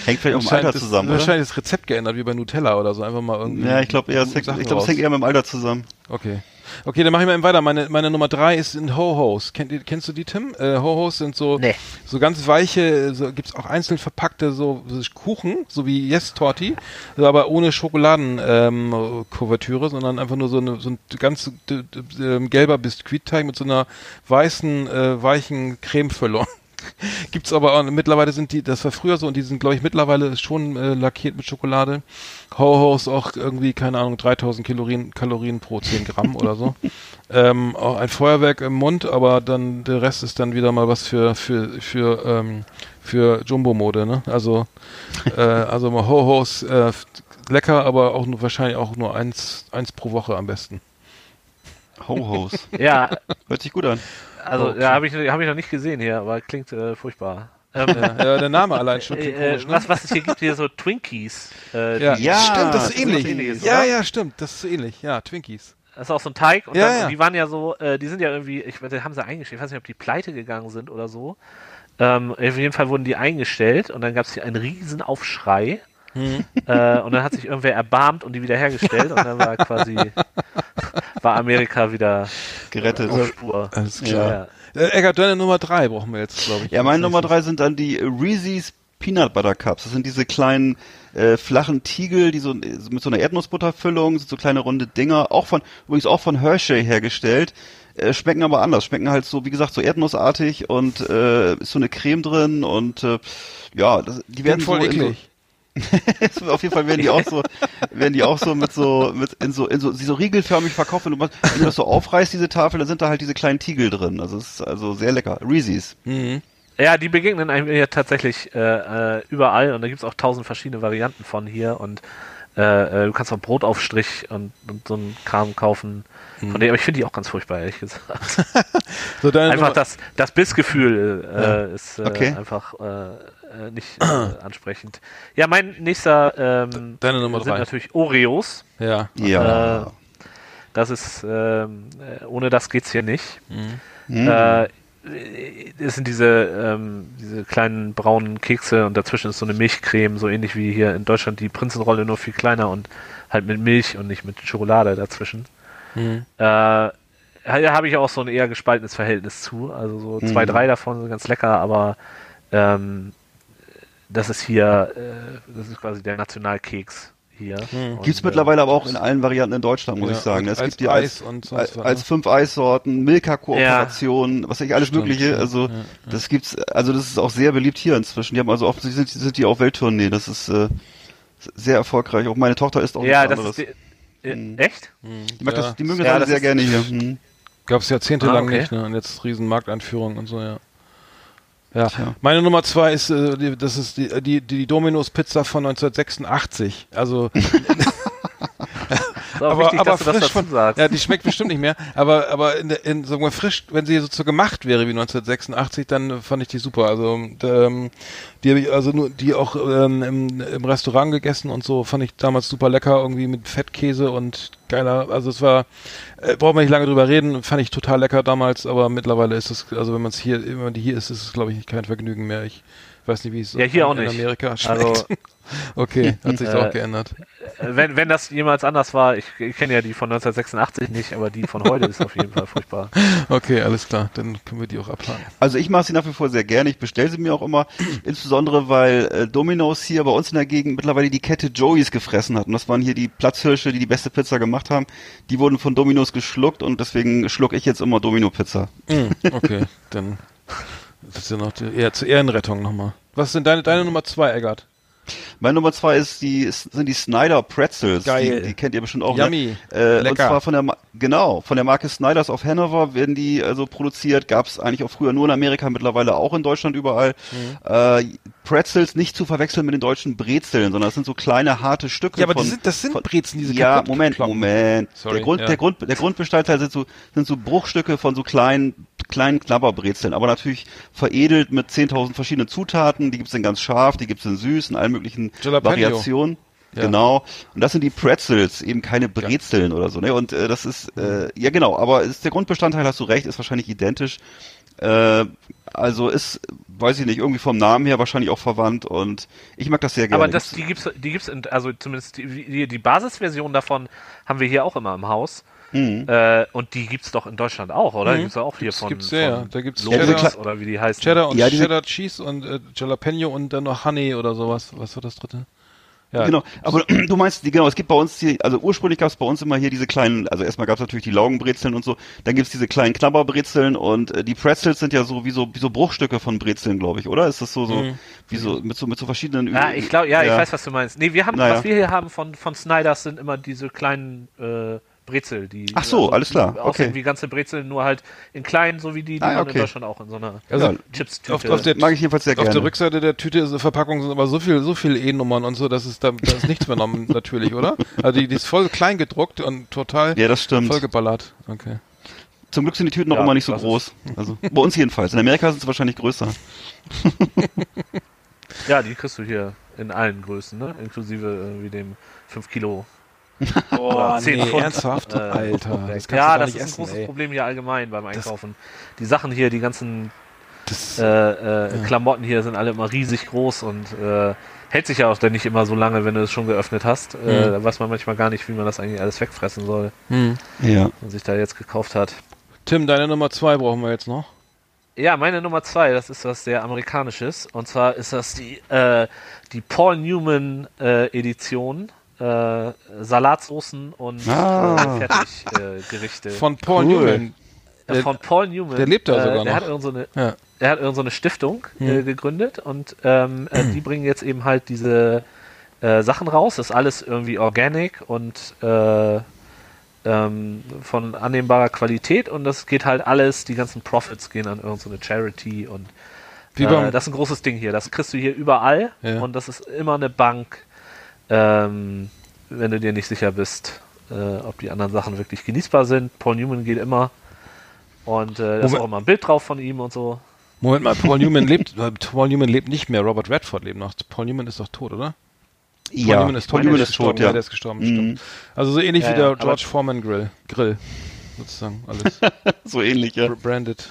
Hängt vielleicht auch mit dem Alter das- zusammen, oder? Wahrscheinlich das Rezept geändert, wie bei Nutella oder so. Einfach mal irgendwie. Ja, ich glaube eher, es hängt, ich glaube, es hängt eher mit dem Alter zusammen. Okay. Okay, dann mache ich mal eben weiter. Meine, meine Nummer drei ist in Ho-Hos. Kennt, kennst du die, Tim? Äh, Ho-Hos sind so, Nee. so ganz weiche, so gibt's auch einzeln verpackte so, so Kuchen, so wie Yes Torti, so aber ohne Schokoladenkuvertüre, ähm, sondern einfach nur so, eine, so ein ganz d- d- ähm, gelber Biskuitteig mit so einer weißen, äh, weichen Cremefüllung. Gibt's aber auch, mittlerweile sind die, das war früher so und die sind, glaube ich, mittlerweile schon äh, lackiert mit Schokolade. Ho-Hos auch irgendwie, keine Ahnung, 3000 Kalorien, Kalorien pro 10 Gramm oder so. Ähm, auch ein Feuerwerk im Mund, aber dann der Rest ist dann wieder mal was für, für, für, ähm, für Jumbo-Mode, ne? Also, äh, also mal Ho-Hos, äh, lecker, aber auch nur, wahrscheinlich auch nur eins, eins pro Woche am besten. Ho-Hos. Ja, Hört sich gut an. Also Okay. ja, habe ich, hab ich noch nicht gesehen hier, aber klingt äh, furchtbar. Ähm, Ja, der Name allein schon klingt äh, komisch, ne? was, was es hier gibt, hier so Twinkies. Äh, Ja, die- Ja, stimmt, das ist ist ähnlich. was Ähnliches, ja, oder? ja, stimmt, das ist so ähnlich. Ja, Twinkies. Das ist auch so ein Teig und, Ja, dann, ja. die waren ja so, äh, die sind ja irgendwie, ich weiß, die haben sie eingestellt, ich weiß nicht, ob die pleite gegangen sind oder so. Ähm, auf jeden Fall wurden die eingestellt und dann gab es hier einen riesen Aufschrei. Mhm. Äh, und dann hat sich irgendwer erbarmt und die wiederhergestellt und dann war quasi war Amerika wieder Gerettet. auf Spur. Alles Ja. Äh, Eckart, deine Nummer drei brauchen wir jetzt, glaube ich. Ja, meine Nummer drei sind dann die Reese's Peanut Butter Cups. Das sind diese kleinen äh, flachen Tiegel, die so mit so einer Erdnussbutterfüllung, sind so kleine runde Dinger, auch von übrigens auch von Hershey hergestellt. Äh, schmecken aber anders, schmecken halt so, wie gesagt, so erdnussartig und äh, ist so eine Creme drin und äh, ja, das, die werden Klingt voll so in so, eklig. Auf jeden Fall werden die auch so, werden die auch so mit so, mit in so, in so, sie so riegelförmig verkauft. Wenn du, wenn du das so aufreißt, diese Tafel, dann sind da halt diese kleinen Tiegel drin. Also es ist also sehr lecker. Reese's. Mhm. Ja, die begegnen einem ja tatsächlich äh, äh, überall und da gibt es auch tausend verschiedene Varianten von hier und äh, äh, du kannst auch Brotaufstrich und, und so einen Kram kaufen. Mhm. Von dem, aber ich finde die auch ganz furchtbar, ehrlich gesagt. So, deine einfach Nummer, das, das Bissgefühl äh, ist äh, Okay. einfach äh, nicht äh, ansprechend. Ja, mein nächster ähm, Deine Nummer sind drei. natürlich Oreos. ja. Ja. Äh, Das ist, ähm, äh, ohne das geht's hier nicht. Hm. Äh, es sind diese, ähm, diese kleinen braunen Kekse und dazwischen ist so eine Milchcreme, so ähnlich wie hier in Deutschland die Prinzenrolle, nur viel kleiner und halt mit Milch und nicht mit Schokolade dazwischen. Mhm. Äh, da habe ich auch so ein eher gespaltenes Verhältnis zu. Also so zwei, Mhm. drei davon sind ganz lecker, aber ähm, das ist hier, äh, das ist quasi der Nationalkeks hier. Und, Gibt's äh, mittlerweile aber auch in allen Varianten in Deutschland, muss Ja, ich sagen. Es gibt die Eis als, und sonst als, was, als fünf Eissorten, Milka-Kooperationen, was weiß ich, alles Stimmt, Mögliche. ja, Also ja, das gibt's, also das ist auch sehr beliebt hier inzwischen. Die haben also offensichtlich sind, sind die auf Welttournee. Das ist äh, sehr erfolgreich. Auch meine Tochter ist auch Ja, nichts das anderes. ist die, äh, Mhm. echt? die, mag Ja. das, die mögen das Ja, alle das sehr gerne hier. Hm. Gab es jahrzehntelang Ah, okay. nicht, ne? Und jetzt riesen Markteinführung und so, ja. Ja, Tja. meine Nummer zwei ist, äh, die, das ist die, die, die Domino's Pizza von 1986. Also, Ist auch aber, wichtig, aber dass du das frisch dazu von, sagst. ja, die schmeckt bestimmt nicht mehr, aber, aber in, in, sagen wir frisch, wenn sie so, gemacht wäre wie 1986, dann fand ich die super. Also, ähm, die habe ich also nur, die auch ähm, im, im Restaurant gegessen und so, fand ich damals super lecker, irgendwie mit Fettkäse und geiler, also es war, äh, braucht man nicht lange drüber reden, fand ich total lecker damals, aber mittlerweile ist es, also wenn man es hier, wenn man die hier isst, ist es glaube ich kein Vergnügen mehr. Ich weiß nicht, wie es Ja, hier auch in nicht. Amerika schmeckt. Also- okay, hat sich Äh, auch geändert. Äh, Wenn, wenn das jemals anders war, ich, ich kenne ja die von 1986 nicht, aber die von heute ist auf jeden Fall furchtbar. Okay, alles klar, dann können wir die auch abhaken. Also ich mache sie nach wie vor sehr gerne. Ich bestelle sie mir auch immer, insbesondere weil äh, Domino's hier bei uns in der Gegend mittlerweile die Kette Joey's gefressen hat. Und das waren hier die Platzhirsche, die die beste Pizza gemacht haben. Die wurden von Domino's geschluckt und deswegen schluck ich jetzt immer Domino-Pizza. Mm, okay, dann das ist ja noch die, eher zur Ehrenrettung nochmal. Was sind deine, deine Nummer zwei, Eggert? Meine Nummer zwei ist die, sind die Snyder Pretzels. Geil. Die, die kennt ihr bestimmt auch. Yummy. Ne? Äh, und Lecker. zwar von der, genau, von der Marke Snyders of Hanover werden die also produziert. Gab es eigentlich auch früher nur in Amerika, mittlerweile auch in Deutschland überall. Mhm. Äh, Pretzels nicht zu verwechseln mit den deutschen Brezeln, sondern das sind so kleine harte Stücke. Ja, aber von, die sind, das sind von, Brezen, diese Ja, Moment. Moment. Sorry, der Grund, ja. der Grund, der Grundbestandteil sind so, sind so Bruchstücke von so kleinen, kleinen Knabberbrezeln, aber natürlich veredelt mit 10.000 verschiedenen Zutaten. Die gibt's in ganz scharf, die gibt's in süß, in allen möglichen Jalapeno. Variationen. Ja. Genau. Und das sind die Pretzels, eben keine Brezeln oder so, ne? Und äh, das ist, äh, ja genau, aber ist der Grundbestandteil, hast du recht, ist wahrscheinlich identisch. Äh, also ist, weiß ich nicht, irgendwie vom Namen her wahrscheinlich auch verwandt und ich mag das sehr gerne. Aber das, die gibt's, die gibt's, in, also zumindest die, die, die Basisversion davon haben wir hier auch immer im Haus. Mhm. Äh, und die gibt's doch in Deutschland auch, oder? Mhm. Die gibt's doch auch hier Gibt's- von, gibt's, ja, ja. von Da gibt's Lotus Cheddar- oder wie die heißen. Cheddar und Ja, diese- Cheddar Cheese und äh, Jalapeno und dann noch Honey oder sowas. Was war das dritte? Ja, Genau, aber du meinst, die, genau, es gibt bei uns die, also ursprünglich gab es bei uns immer hier diese kleinen, also erstmal gab es natürlich die Laugenbrezeln und so, dann gibt's diese kleinen Knabberbrezeln und äh, die Pretzels sind ja so wie so wie so Bruchstücke von Brezeln, glaube ich, oder? Ist das so so Mhm. wie so mit so mit so verschiedenen Ja, ich glaube, ja, ich Ja. weiß, was du meinst. Nee, wir haben, Naja. was wir hier haben von, von Snyders sind immer diese kleinen äh, Brezel, die Ach so, alles klar, okay. wie ganze Brezel, nur halt in klein, so wie die, die Ah, man okay. in Deutschland auch in so einer Also, Ja. Chips-Tüte. auf, auf der, mag ich jedenfalls sehr auf gerne. der Rückseite der Tüte ist Verpackung sind aber so viel, so viel E-Nummern und so, dass es da, da ist nichts mehr genommen, natürlich, oder? Also die, die ist voll klein gedruckt und total ja, das stimmt. vollgeballert. Okay. Zum Glück sind die Tüten noch Ja, immer nicht so ist- groß. Also bei uns jedenfalls. In Amerika sind sie wahrscheinlich größer. ja, die kriegst du hier in allen Größen, ne? Inklusive irgendwie dem 5 Kilo. Oh, Oder 10 nee, Pfund, ernsthaft? äh, Alter, das ja, das ist ein essen, großes ey. Problem hier allgemein beim Einkaufen. die Sachen hier, die ganzen Das, äh, äh, Klamotten hier sind alle immer riesig groß und äh, hält sich ja auch dann nicht immer so lange, wenn du es schon geöffnet hast. Mhm. da weiß man manchmal gar nicht, wie man das eigentlich alles wegfressen soll, hm. Ja. und sich da jetzt gekauft hat. Tim, deine Nummer zwei brauchen wir jetzt noch. Ja, meine Nummer zwei, das ist was sehr amerikanisches. Und zwar ist das die, äh, die Paul Newman Edition. Äh, Salatsoßen und Ah. äh, Fertiggerichte. Äh, Gerichte. Von Paul Cool. Newman. Äh, von Paul Newman. der lebt da äh, sogar Der noch. hat irgend so eine, Ja. er hat irgend so eine Stiftung äh, Hm. gegründet und ähm, äh, die bringen jetzt eben halt diese äh, Sachen raus. Das ist alles irgendwie organic und äh, ähm, von annehmbarer Qualität und das geht halt alles, die ganzen Profits gehen an irgendeine Charity und äh, das ist ein großes Ding hier. Das kriegst du hier überall Ja. und das ist immer eine Bank, ähm, wenn du dir nicht sicher bist, äh, ob die anderen Sachen wirklich genießbar sind. Paul Newman geht immer. Und äh, da ist auch immer ein Bild drauf von ihm und so. Moment mal, Paul Newman lebt, Paul Newman lebt nicht mehr, Robert Redford lebt noch. Paul Newman ist doch tot, oder? Paul Ja, Newman ist tot, Paul Newman der ist tot, gestorben, ja. Der ist gestorben, Mhm. stimmt. Also so ähnlich Ja, wie ja, der aber- George Foreman Grill. Grill. Sozusagen, alles. So ähnlich, ja. Br- Branded.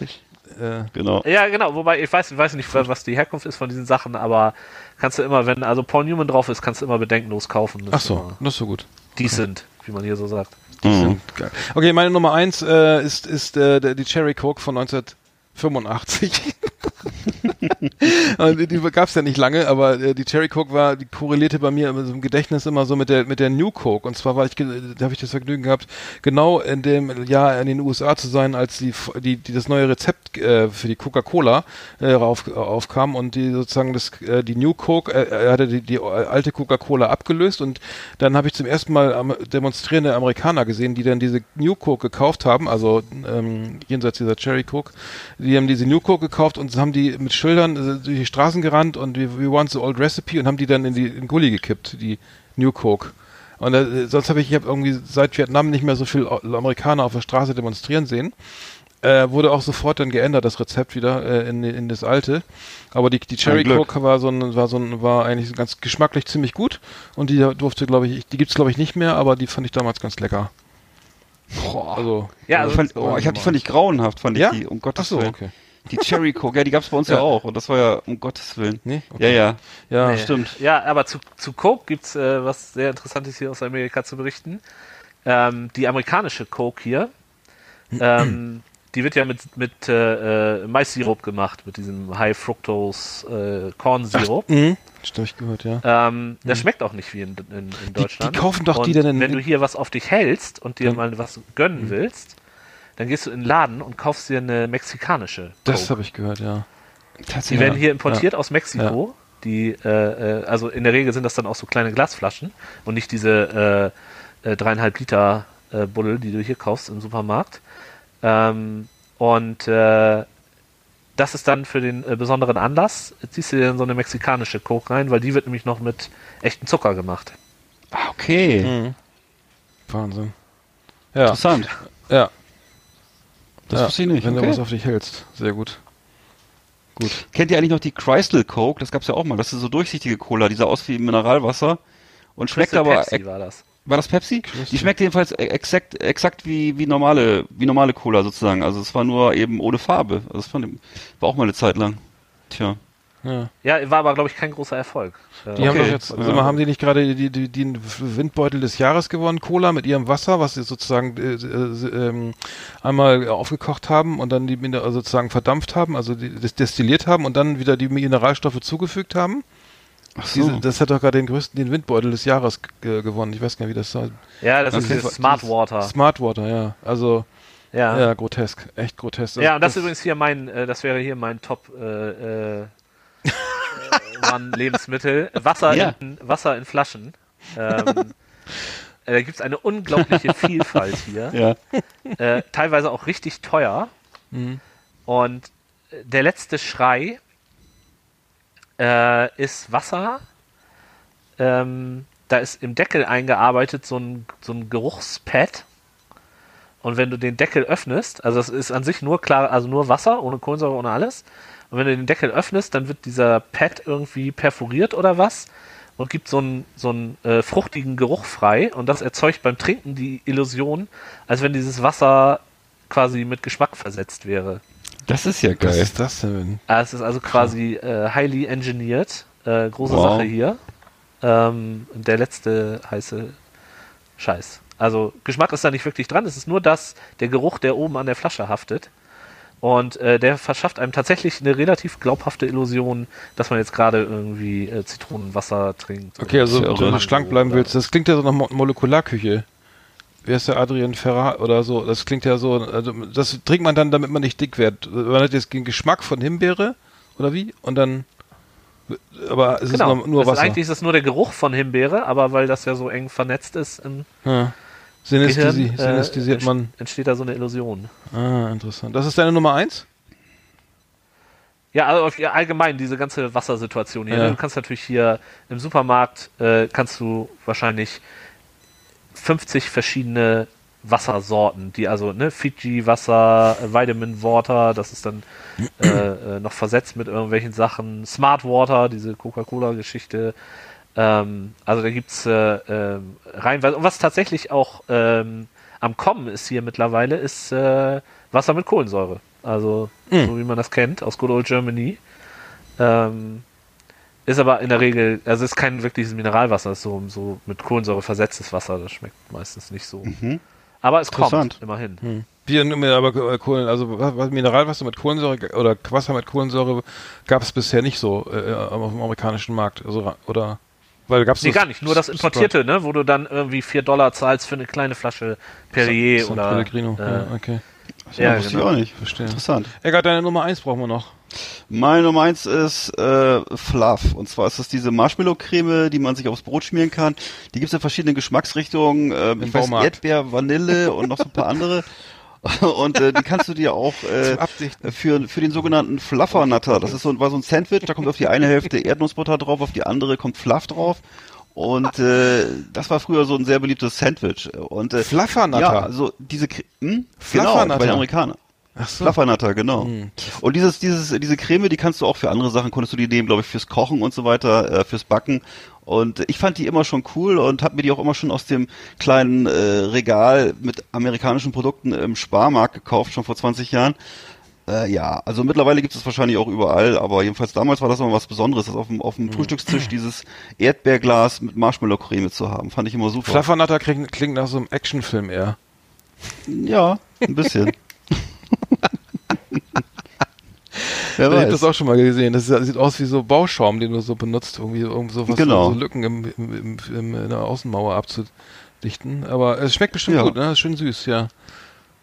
Äh, Genau. Ja, genau, wobei ich weiß, ich weiß nicht, was die Herkunft ist von diesen Sachen, aber kannst du immer, wenn also Paul Newman drauf ist, kannst du immer bedenkenlos kaufen. Das ach so, immer das ist so gut. Decent, wie man hier so sagt. Mhm. Geil. Okay, meine Nummer eins äh, ist, ist äh, die Cherry Coke von 1985. Und die, gab es ja nicht lange, aber äh, die Cherry Coke war, die korrelierte bei mir so im Gedächtnis immer so mit der mit der New Coke. Und zwar war ich, da habe ich das Vergnügen gehabt, genau in dem Jahr in den USA zu sein, als die die, die das neue Rezept äh, für die Coca-Cola äh, auf, aufkam und die sozusagen das äh, die New Coke äh, er hatte die, die alte Coca-Cola abgelöst und dann habe ich zum ersten Mal am, demonstrierende Amerikaner gesehen, die dann diese New Coke gekauft haben, also ähm, jenseits dieser Cherry Coke, die haben diese New Coke gekauft und haben die mit Schildern äh, durch die Straßen gerannt und we, we want the old recipe und haben die dann in die in den Gully gekippt, die New Coke. Und äh, sonst habe ich, ich habe irgendwie seit Vietnam nicht mehr so viel Amerikaner auf der Straße demonstrieren sehen. Äh, wurde auch sofort dann geändert, das Rezept wieder äh, in, in das alte. Aber die, die Cherry. Coke war so ein, war so ein, war eigentlich ganz geschmacklich ziemlich gut. Und die durfte, glaube ich, die gibt's glaube ich nicht mehr, aber die fand ich damals ganz lecker. Boah. Also, Ja, ich also, fand, oh, ich hab die fand ich grauenhaft, fand Ja? ich die, um Ach Gottes so, Willen. okay. Die Cherry Coke, ja, die gab's bei uns ja. Ja. auch. Und das war ja, um Gottes Willen. Nee? Ja, Okay. ja. Ja, Nee. stimmt. Ja, aber zu, zu Coke gibt's äh, was sehr Interessantes hier aus Amerika zu berichten. Ähm, die amerikanische Coke hier, ähm, die wird ja mit, mit äh, äh, Mais-Sirup gemacht, mit diesem High Fructose äh. Mhm. Das habe ich gehört, ja. Ähm, der schmeckt auch nicht wie in, in, in Deutschland. die kaufen doch die und denn in- Wenn du hier was auf dich hältst und dir Ja. Mhm. mal was gönnen willst, dann gehst du in den Laden und kaufst dir eine mexikanische. Das Coke. habe ich gehört, ja. Die werden hier importiert aus Mexiko. Die, äh, äh, also in der Regel sind das dann auch so kleine Glasflaschen und nicht diese äh, äh, dreieinhalb Liter äh, Buddel, die du hier kaufst im Supermarkt. Ähm, und äh, das ist dann für den äh, besonderen Anlass, ziehst du dir dann so eine mexikanische Coke rein, weil die wird nämlich noch mit echtem Zucker gemacht. Ah, okay. Mhm. Wahnsinn. Ja, Interessant. ja. Das ja. wusste ich nicht. Wenn du Okay. was auf dich hältst. Sehr gut. Gut. Kennt ihr eigentlich noch die Crystal Coke? Das gab's ja auch mal. Das ist so durchsichtige Cola, die sah aus wie Mineralwasser. Und schmeckt Crystal aber. Pepsi war das. War das Pepsi? Crystal. Die schmeckt jedenfalls e- exakt, exakt wie, wie normale, wie normale Cola sozusagen. Also es war nur eben ohne Farbe. Also das war auch mal eine Zeit lang. Tja. Ja. Ja, war aber, glaube ich, kein großer Erfolg. Äh, Die haben Okay. doch jetzt, Ja. sag mal, haben die nicht gerade die, die, den Windbeutel des Jahres gewonnen, Cola, mit ihrem Wasser, was sie sozusagen äh, äh, ähm, einmal aufgekocht haben und dann die also sozusagen verdampft haben, also die, das destilliert haben und dann wieder die Mineralstoffe zugefügt haben? Ach Diese, das hat doch gerade den größten, den Windbeutel des Jahres gewonnen. Ich weiß gar nicht, wie das heißt. ja, das Okay. ist dieses Smart Water. Smart Water, ja. Also, Ja. ja, grotesk. Echt grotesk. Ja, und das, ist übrigens hier mein, äh, das wäre hier mein Top äh, äh, One Lebensmittel. Wasser, Ja. in, Wasser in Flaschen. Ähm, äh, da gibt es eine unglaubliche Vielfalt hier. Ja. Äh, teilweise auch richtig teuer. Mhm. Und äh, der letzte Schrei äh, ist Wasser. Ähm, da ist im Deckel eingearbeitet so ein, so ein Geruchspad. Und wenn du den Deckel öffnest, also das ist an sich nur klar, also nur Wasser, ohne Kohlensäure, ohne alles. Und wenn du den Deckel öffnest, dann wird dieser Pad irgendwie perforiert oder was und gibt so einen, so einen äh, fruchtigen Geruch frei. Und das erzeugt beim Trinken die Illusion, als wenn dieses Wasser quasi mit Geschmack versetzt wäre. Das ist ja Was geil. ist das denn? Ah, Es ist also quasi äh, highly engineered. Äh, große Wow. Sache hier. Ähm, der letzte heiße Scheiß. Also Geschmack ist da nicht wirklich dran. Es ist nur das, der Geruch, der oben an der Flasche haftet. Und äh, der verschafft einem tatsächlich eine relativ glaubhafte Illusion, dass man jetzt gerade irgendwie äh, Zitronenwasser trinkt. Okay, also ist wenn du schlank bleiben willst, das klingt ja so nach Mo Molekularküche. Wer ist der Adrian Ferrar oder so? Das klingt ja so, also das trinkt man dann, damit man nicht dick wird. Man hat jetzt den Geschmack von Himbeere oder wie? Und dann, aber es Genau. ist nur, nur ist, Wasser. eigentlich ist es nur der Geruch von Himbeere, aber weil das ja so eng vernetzt ist ja. Synästhesi, Gehirn, äh, synästhesiert man. entsteht da so eine Illusion. Ah, interessant. Das ist deine Nummer eins? Ja, also allgemein diese ganze Wassersituation hier. Ja. Du kannst natürlich hier im Supermarkt äh, kannst du wahrscheinlich 50 verschiedene Wassersorten, die also ne Fiji Wasser, äh, Vitamin Water, das ist dann äh, äh, noch versetzt mit irgendwelchen Sachen, Smart Water, diese Coca-Cola-Geschichte. Ähm, also da gibt's äh, ähm, reinweise und was tatsächlich auch ähm, am Kommen ist hier mittlerweile ist äh, Wasser mit Kohlensäure. Also so wie man das kennt aus Good Old Germany. Ähm, ist aber in der Regel, also ist kein wirkliches Mineralwasser, ist so, so mit Kohlensäure versetztes Wasser, das schmeckt meistens nicht so. Aber es kommt, immerhin. Wir nehmen aber äh, Kohlen, also was- was- Mineralwasser mit Kohlensäure oder Wasser mit Kohlensäure gab es bisher nicht so äh, auf dem amerikanischen Markt. Also oder weil gab's Nee, das- gar nicht, nur das Importierte, ne, wo du dann irgendwie 4 Dollar zahlst für eine kleine Flasche Perrier so, so oder. Pellegrino. Äh, ja, okay. ja, wusste genau. ich auch nicht. Verstehe. Interessant. Egal, deine Nummer eins brauchen wir noch. Meine Nummer eins ist äh, Fluff. Und zwar ist das diese Marshmallow-Creme, die man sich aufs Brot schmieren kann. Die gibt's in verschiedenen Geschmacksrichtungen. Äh, ich weiß. Erdbeer, Vanille und noch so ein paar andere. Und äh, die kannst du dir auch äh, für, für den sogenannten Fluffernutter. Das ist so, war so ein Sandwich, da kommt auf die eine Hälfte Erdnussbutter drauf, auf die andere kommt Fluff drauf. Und äh, das war früher so ein sehr beliebtes Sandwich. Und äh, Fluffernutter? Ja, also diese hm? Genau, bei den Amerikanern. Ach so. Fluffernutter, genau. Und dieses, dieses, diese Creme, die kannst du auch für andere Sachen, konntest du die nehmen, glaube ich, fürs Kochen und so weiter, äh, fürs Backen. Und ich fand die immer schon cool und habe mir die auch immer schon aus dem kleinen äh, Regal mit amerikanischen Produkten im Sparmarkt gekauft, schon vor 20 Jahren. Äh, ja, also mittlerweile gibt es wahrscheinlich auch überall, aber jedenfalls damals war das immer was Besonderes, das auf dem, auf dem Frühstückstisch dieses Erdbeerglas mit Marshmallow-Creme zu haben. Fand ich immer super. Fluffernutter klingt, klingt nach so einem Actionfilm eher. Ja, ein bisschen. Wer Ich habe das auch schon mal gesehen. Das sieht aus wie so Bauschaum, den du so benutzt, irgendwie irgend so was Genau. so Lücken im, im, im, im, in der Außenmauer abzudichten. Aber es schmeckt bestimmt Ja. gut, ne? Schön süß, ja.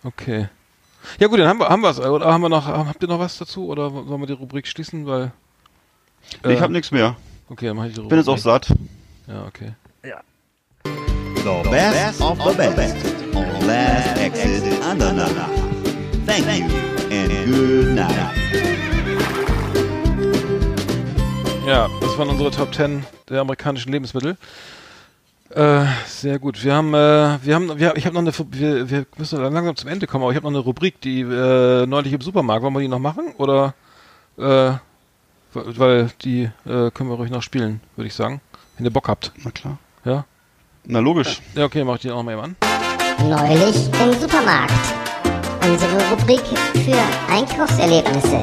Okay. Ja gut, dann haben wir haben wir es. Oder haben wir noch habt ihr noch was dazu oder sollen wir die Rubrik schließen, weil ich äh, habe nichts mehr. Okay, dann mache ich die Rubrik. Bin jetzt auch satt. Ja, okay. The best of the best on Last Exit. Thank you and good night. Ja, das waren unsere Top 10 der amerikanischen Lebensmittel. Äh, sehr gut. Wir haben, äh, wir haben, wir, ich habe noch eine, wir, wir müssen langsam zum Ende kommen, aber ich habe noch eine Rubrik, die äh, neulich im Supermarkt. Wollen wir die noch machen? Oder, äh, weil die äh, können wir ruhig noch spielen, würde ich sagen. Wenn ihr Bock habt. Na klar. Ja? Na logisch. Ja, okay, mach ich die auch mal eben an. Neulich im Supermarkt. Unsere Rubrik für Einkaufserlebnisse.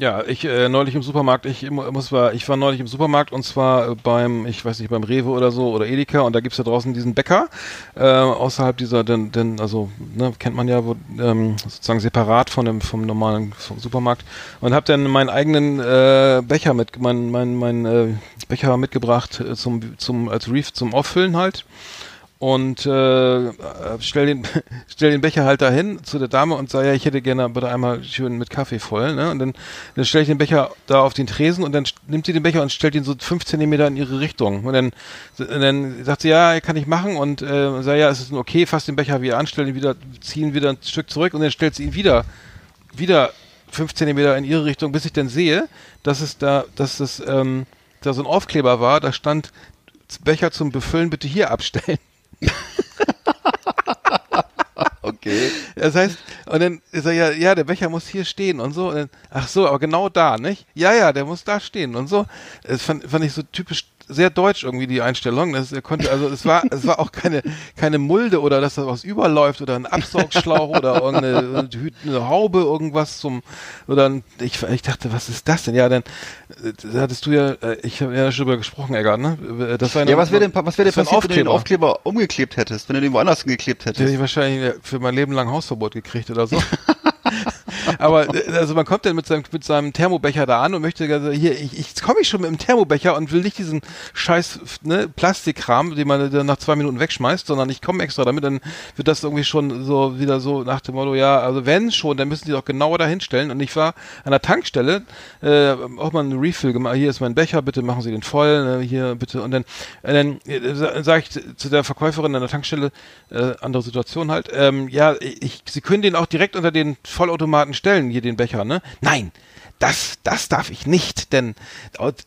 Ja, ich äh, neulich im Supermarkt, ich muss war, ich war neulich im Supermarkt und zwar äh, beim, ich weiß nicht, beim Rewe oder so oder Edeka und da gibt's ja draußen diesen Bäcker äh, außerhalb dieser, denn, denn also ne, kennt man ja wo, ähm, sozusagen separat von dem vom normalen vom Supermarkt und habe dann meinen eigenen äh, Becher mit, mein mein mein äh, Becher mitgebracht äh, zum zum als Reef zum Auffüllen halt und äh, stell den stell den Becher halt dahin zu der Dame und sag ja ich hätte gerne bitte einmal schön mit Kaffee voll ne? Und dann dann stelle ich den Becher da auf den Tresen und dann nimmt sie den Becher und stellt ihn so fünf Zentimeter in ihre Richtung. Und dann dann sagt sie ja kann ich machen und äh, sag ja es ist okay fass den Becher wieder an stell ihn wieder ziehen wieder ein Stück zurück und dann stellt sie ihn wieder wieder fünf Zentimeter in ihre Richtung bis ich dann sehe dass es da dass das ähm, da so ein Aufkleber war da stand Becher zum Befüllen bitte hier abstellen Okay. Das heißt, und dann ist er ja, ja, der Becher muss hier stehen und so. Und dann, ach so, aber genau da, nicht? Ja, ja, der muss da stehen und so. Das fand, fand ich so typisch sehr deutsch irgendwie die Einstellung. Das er konnte, also es war, es war auch keine, keine Mulde oder dass da was überläuft oder ein Absaugschlauch oder irgendeine eine Haube, irgendwas zum, oder ein, ich, ich dachte, was ist das denn? Ja, dann, äh, da hattest du ja, äh, ich habe ja schon drüber gesprochen, Eggert, ne? Das war Ja, was wäre denn, was wäre denn passiert, wenn du den Aufkleber umgeklebt hättest, wenn du den woanders geklebt Den hätte ich hättest? wahrscheinlich für mein Leben lang Hausverbot gekriegt oder so. Aber äh, also man kommt dann mit seinem, mit seinem Thermobecher da an und möchte also hier, ich, ich komme ich schon mit dem Thermobecher und will nicht diesen scheiß ne, Plastikkram, den man dann nach zwei Minuten wegschmeißt, sondern ich komme extra damit, dann wird das irgendwie schon so wieder so nach dem Motto, ja, also wenn schon, dann müssen die doch genauer dahinstellen. Und ich war an der Tankstelle, äh, auch mal einen Refill gemacht, hier ist mein Becher, bitte machen Sie den voll, ne, hier bitte. Und dann, äh, dann äh, sage ich zu der Verkäuferin an der Tankstelle, äh, andere Situation halt, ähm, ja, ich, Sie können den auch direkt unter den Vollautomaten stellen, hier den Becher, ne? Nein, das, das darf ich nicht, denn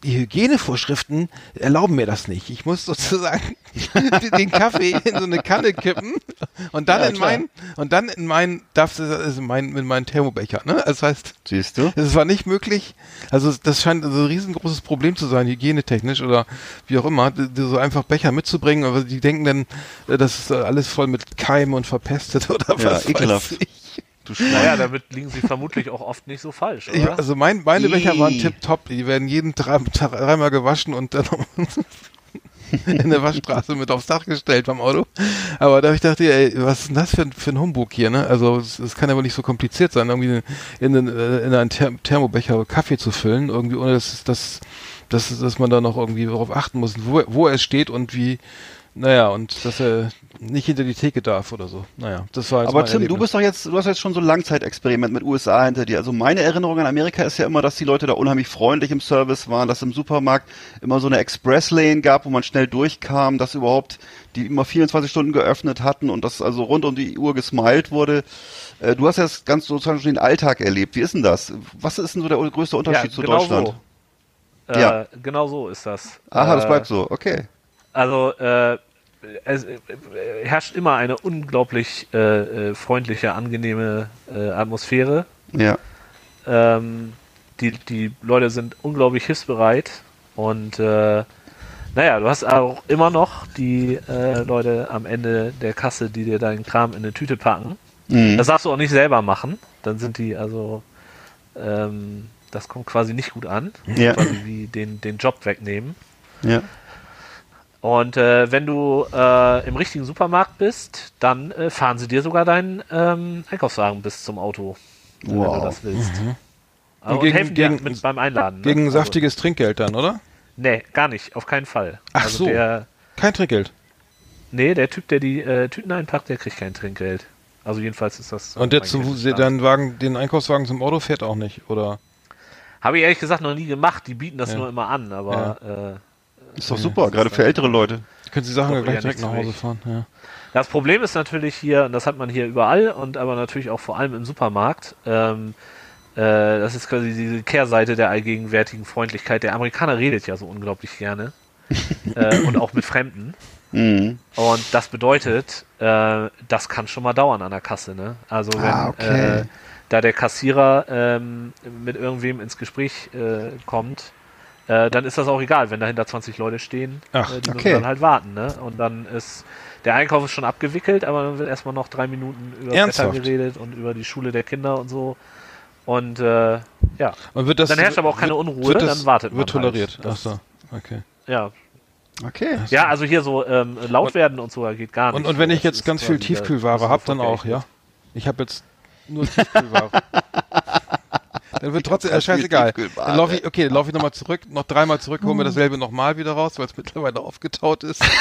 die Hygienevorschriften erlauben mir das nicht. Ich muss sozusagen den Kaffee in so eine Kanne kippen und dann Ja, in klar. mein und dann in mein darf also mein mit meinem Thermobecher. Ne? Das heißt, Siehst du? es war nicht möglich. Also das scheint also ein riesengroßes Problem zu sein, hygienetechnisch oder wie auch immer, so einfach Becher mitzubringen. Aber die denken dann, äh, das ist äh, alles voll mit Keimen und verpestet oder Ja, was ekelhaft. weiß ich. Du. Naja, damit liegen sie vermutlich auch oft nicht so falsch, Ich, oder? also mein, meine Becher waren tipptopp. Die werden jeden drei, dreimal gewaschen und dann in der Waschstraße mit aufs Dach gestellt beim Auto. Aber da hab ich dachte, ey, was ist denn das für, ein- für ein Humbug hier, ne? Also es, es kann ja wohl nicht so kompliziert sein, irgendwie in, in, in einen Ther Thermobecher Kaffee zu füllen, irgendwie ohne dass, dass, dass, dass man da noch irgendwie darauf achten muss, wo, wo er steht und wie, naja, und dass er nicht hinter die Theke darf oder so. Naja, das war jetzt Aber mein Tim, du Erlebnis. bist doch jetzt, du hast jetzt schon so ein Langzeitexperiment mit USA hinter dir. Also meine Erinnerung an Amerika ist ja immer, dass die Leute da unheimlich freundlich im Service waren, dass im Supermarkt immer so eine Express-Lane gab, wo man schnell durchkam, dass überhaupt die immer 24 Stunden geöffnet hatten und dass also rund um die Uhr gesmiled wurde. Äh, Du hast jetzt ganz sozusagen schon den Alltag erlebt. Wie ist denn das? Was ist denn so der größte Unterschied zu genau Deutschland? So. Äh, Ja. Genau so ist das. Aha, das Äh, bleibt so. Okay. Also äh, es äh, herrscht immer eine unglaublich äh, äh, freundliche, angenehme äh, Atmosphäre. Ja. Ähm, die, die Leute sind unglaublich hilfsbereit und äh, naja, du hast auch immer noch die äh, Leute am Ende der Kasse, die dir deinen Kram in eine Tüte packen. Mhm. Das darfst du auch nicht selber machen. Dann sind die also, ähm, das kommt quasi nicht gut an. Ja. Quasi wie den, den Job wegnehmen. Ja. Und äh, wenn du äh, im richtigen Supermarkt bist, dann äh, fahren sie dir sogar deinen ähm, Einkaufswagen bis zum Auto, wenn Wow. du das willst. Mhm. Also, Und gegen- und helfen dir gegen- mit beim Einladen. ne? Gegen Also, saftiges Trinkgeld dann, oder? Nee, gar nicht, auf keinen Fall. Ach also so. Der, Kein Trinkgeld. nee, der Typ, der die äh, Tüten einpackt, der kriegt kein Trinkgeld. Also jedenfalls ist das. Und der zu, dann Wagen, den Einkaufswagen zum Auto fährt auch nicht, oder? Habe ich ehrlich gesagt noch nie gemacht. Die bieten das Ja. nur immer an, aber äh, Ist doch super, gerade für ältere Leute. Können Sie Sachen Doch gleich direkt nach Hause fahren? Ja. Das Problem ist natürlich hier, und das hat man hier überall und aber natürlich auch vor allem im Supermarkt, ähm, äh, das ist quasi diese Kehrseite der allgegenwärtigen Freundlichkeit. Der Amerikaner redet ja so unglaublich gerne äh, und auch mit Fremden. Mhm. Und das bedeutet, äh, das kann schon mal dauern an der Kasse. Ne? Also wenn Ah, okay. äh, da der Kassierer ähm, mit irgendwem ins Gespräch äh, kommt, äh, dann ist das auch egal, wenn dahinter 20 Leute stehen, Ach, äh, die okay. müssen dann halt warten. Ne? Und dann ist der Einkauf ist schon abgewickelt, aber dann wird erstmal noch drei Minuten über Ernsthaft? Wetter geredet und über die Schule der Kinder und so. Und äh, ja, Und wird das, Dann herrscht aber auch keine wird- Unruhe, wird das, dann wartet man Wird toleriert. halt. Ach Das- so, okay. ja. Okay. Ja, also hier so ähm, laut Und- werden und so geht gar nicht. Und, und wenn ich jetzt ganz viel Tiefkühlware habe, dann auch, ja? Ich habe jetzt nur Tiefkühlware. dann wird trotzdem, äh, scheißegal. Dann laufe ich, okay, dann laufe ich nochmal zurück, noch dreimal zurück, hole Hm. mir dasselbe nochmal wieder raus, weil es mittlerweile aufgetaut ist.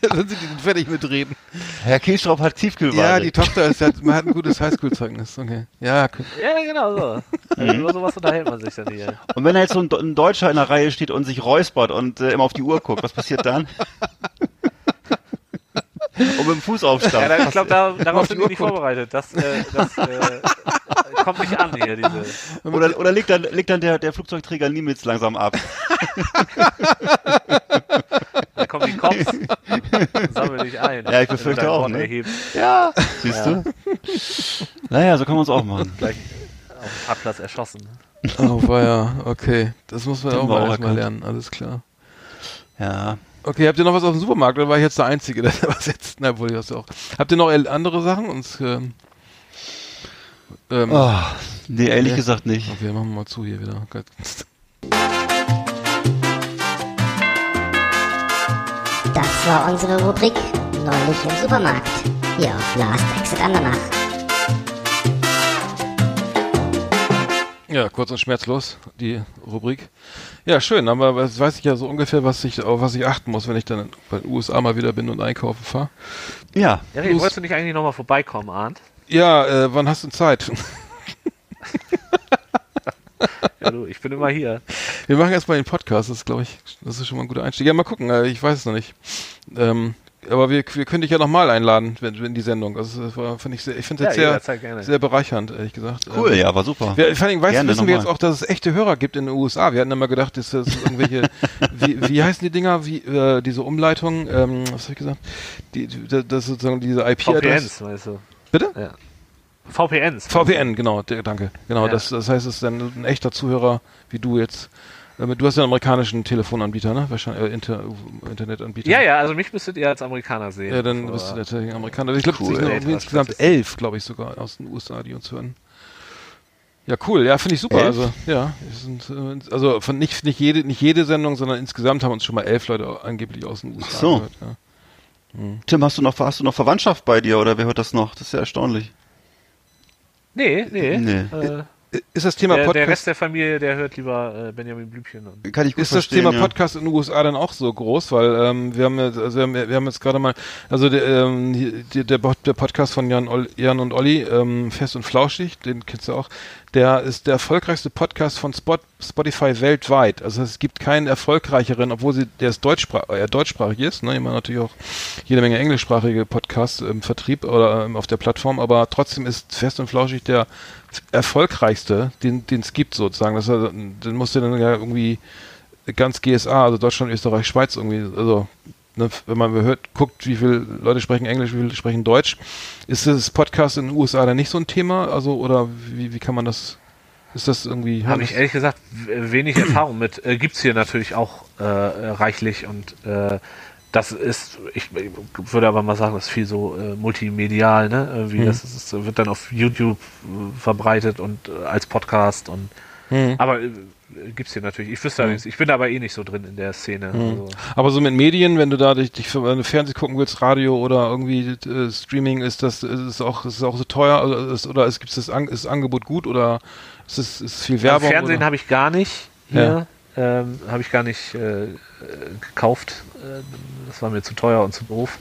dann sind die dann fertig mit reden. Herr Kielstraub hat Tiefkühlware. Ja, die Tochter ist, hat, man hat ein gutes Highschool-Zeugnis. Okay. Ja, k- Ja, genau so. Also über sowas unterhält man sich dann hier. Und wenn da jetzt so ein, ein Deutscher in der Reihe steht und sich räuspert und äh, immer auf die Uhr guckt, was passiert dann? und mit dem Fuß Ja, aufstampft. da, ich glaube, da, darauf auf sind wir nicht vorbereitet. Das, äh, das äh, kommt nicht an hier, diese. Oder, oder legt dann, legt dann der, der Flugzeugträger Nimitz langsam ab. Da kommen die Cops, sammeln dich ein. Ja, ich befürchte auch, ne? Ja, siehst du? Naja, so kann man es auch machen. gleich auf dem Parkplatz erschossen. oh, war ja, okay. Das muss man Haben auch wir mal erstmal lernen, alles klar. Ja. Okay, habt ihr noch was auf dem Supermarkt oder war ich jetzt der Einzige, der was jetzt? Na, wohl, das auch. Habt ihr noch andere Sachen? Uns, ähm, ähm, Oh, nee, ehrlich Nee. gesagt nicht. Okay, machen wir mal zu hier wieder. Gott. Das war unsere Rubrik Neulich im Supermarkt. Hier auf Last Exit Andernach. Ja, kurz und schmerzlos, die Rubrik. Ja, schön, aber jetzt weiß ich ja so ungefähr, was ich, auf was ich achten muss, wenn ich dann bei den USA mal wieder bin und einkaufen fahre. Ja, Ja, hey, wolltest du nicht eigentlich nochmal vorbeikommen, Arndt? Ja, äh, wann hast du Zeit? Ja, du, ich bin immer hier. Wir machen erstmal den Podcast, das ist, glaube ich, das ist schon mal ein guter Einstieg. Ja, mal gucken, äh, ich weiß es noch nicht. Ähm, aber wir, wir können dich ja nochmal einladen, wenn, wenn die Sendung. Also das war, finde ich sehr, ich finde Ja, es sehr, jederzeit gerne. sehr bereichernd, ehrlich gesagt. cool, Ähm, ja, war super. Wir, vor allem, weißt, Gerne wissen wir jetzt auch, dass es echte Hörer gibt in den USA. Wir hatten immer gedacht, dass das irgendwelche, wie, wie heißen die Dinger, wie, äh, diese Umleitung, ähm, was habe ich gesagt? Die, die, das ist sozusagen diese IP-Adresse. VPNs, weißt du. Bitte? Ja. VPNs. VPN, genau, der, danke. Genau, Ja. das, das heißt, es ist dann ein echter Zuhörer wie du jetzt. Äh, Du hast ja einen amerikanischen Telefonanbieter, ne? Wahrscheinlich äh, Inter Internetanbieter. Ja, ja, also mich müsstet ihr als Amerikaner sehen. Ja, dann bist du natürlich Amerikaner. Ich glaube, Cool. es sind insgesamt elf, glaube ich, sogar aus den USA, die uns hören. Ja, cool. Ja, finde ich super. Elf? Also, ja, sind, äh, also von nicht, nicht jede, nicht jede Sendung, sondern insgesamt haben uns schon mal elf Leute angeblich aus den USA Ach so. gehört. Ja. Tim, hast du noch, hast du noch Verwandtschaft bei dir oder wer hört das noch? Das ist ja erstaunlich. Nee, nee. Nee. Äh, Ist das Thema der, der Podcast, Rest der Familie, der hört lieber äh, Benjamin Blümchen. Und Kann ich gut ist das Thema ja. Podcast in den USA dann auch so groß? Weil ähm, wir haben jetzt, also wir haben, wir haben jetzt gerade mal, also der, ähm, der, der Podcast von Jan, Ol, Jan und Olli, ähm, Fest und Flauschig, den kennst du auch, der ist der erfolgreichste Podcast von Spot, Spotify weltweit. Also es gibt keinen erfolgreicheren, obwohl sie, der ist deutschsprach, äh, deutschsprachig ist, ne, immer natürlich auch jede Menge englischsprachige Podcasts im Vertrieb oder ähm, auf der Plattform, aber trotzdem ist Fest und Flauschig der erfolgreichste, den es gibt sozusagen. Das, ist, den musst du dann ja irgendwie ganz GSA, also Deutschland, Österreich, Schweiz irgendwie, also ne, wenn man hört, guckt, wie viele Leute sprechen Englisch, wie viele sprechen Deutsch, ist das Podcast in den USA dann nicht so ein Thema? Also oder wie, wie kann man das? Ist das irgendwie? Habe ich ehrlich gesagt wenig Erfahrung mit. Äh, gibt's hier natürlich auch äh, reichlich und äh, das ist, ich, ich würde aber mal sagen, das ist viel so äh, multimedial, ne? Irgendwie, Mhm. das ist, wird dann auf YouTube äh, verbreitet und äh, als Podcast und Mhm. aber äh, gibt's hier natürlich. Ich wüsste allerdings, ich bin aber eh nicht so drin in der Szene. Also, Aber so mit Medien, wenn du da dich, dich Fernsehen gucken willst, Radio oder irgendwie äh, Streaming, ist das ist es auch ist es auch so teuer also ist, oder ist gibt das An ist das Angebot gut oder ist es ist viel also Werbung? Fernsehen oder? habe ich gar nicht hier. Ähm, habe ich gar nicht äh, gekauft. Äh, das war mir zu teuer und zu doof.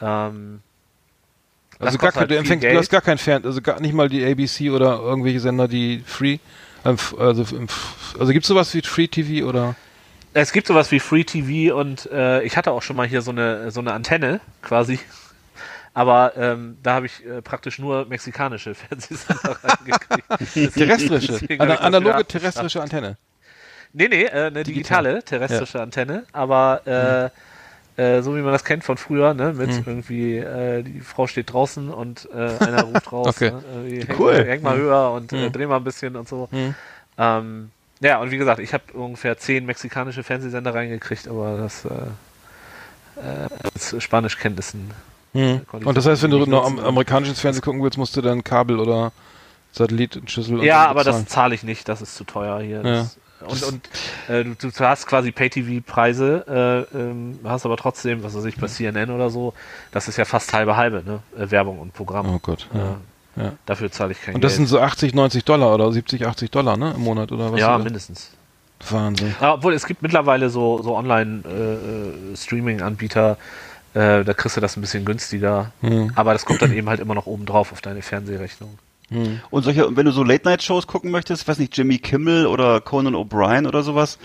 Ähm, Also gar kein, halt du, empfängst, du hast gar kein Fern, also gar nicht mal die ABC oder irgendwelche Sender, die free, ähm, also, also gibt's sowas wie Free TV oder? Es gibt sowas wie Free TV und äh, ich hatte auch schon mal hier so eine, so eine Antenne quasi. Aber ähm, da habe ich äh, praktisch nur mexikanische Fernsehsender reingekriegt. Terrestrische, das analoge terrestrische Antenne. Nee, nee, äh, eine digitale terrestrische Antenne, aber äh, äh, so wie man das kennt von früher, ne, mit Hm. irgendwie, äh, die Frau steht draußen und äh, einer ruft raus, Okay. ne, irgendwie, häng, Cool. mal, häng mal höher und äh, Hm. dreh mal ein bisschen und so. Hm. Ähm, ja, und wie gesagt, ich habe ungefähr zehn mexikanische Fernsehsender reingekriegt, aber das äh, äh, Spanischkenntnissen. Hm. ich Und das heißt, wenn du nur am, amerikanisches Fernsehen gucken willst, musst du dann Kabel oder Satellitenschüssel und Ja, aber das zahle ich nicht, das ist zu teuer hier. Ja. Das, und und äh, du, du hast quasi Pay-TV-Preise, äh, ähm, hast aber trotzdem, was weiß ich, bei CNN oder so, das ist ja fast halbe halbe, ne? Äh, Werbung und Programm. Oh Gott. Ja. Äh, Ja. Dafür zahle ich kein Und das sind Geld. so 80, 90 Dollar oder 70, 80 Dollar, ne? Im Monat oder was? ja, mindestens. Wahnsinn. Ja, obwohl es gibt mittlerweile so, so Online-Streaming-Anbieter, äh, da kriegst du das ein bisschen günstiger. Hm. Aber das kommt dann eben halt immer noch oben drauf auf deine Fernsehrechnung. Hm. Und solche, und wenn du so Late-Night-Shows gucken möchtest, weiß nicht, Jimmy Kimmel oder Conan O'Brien oder sowas,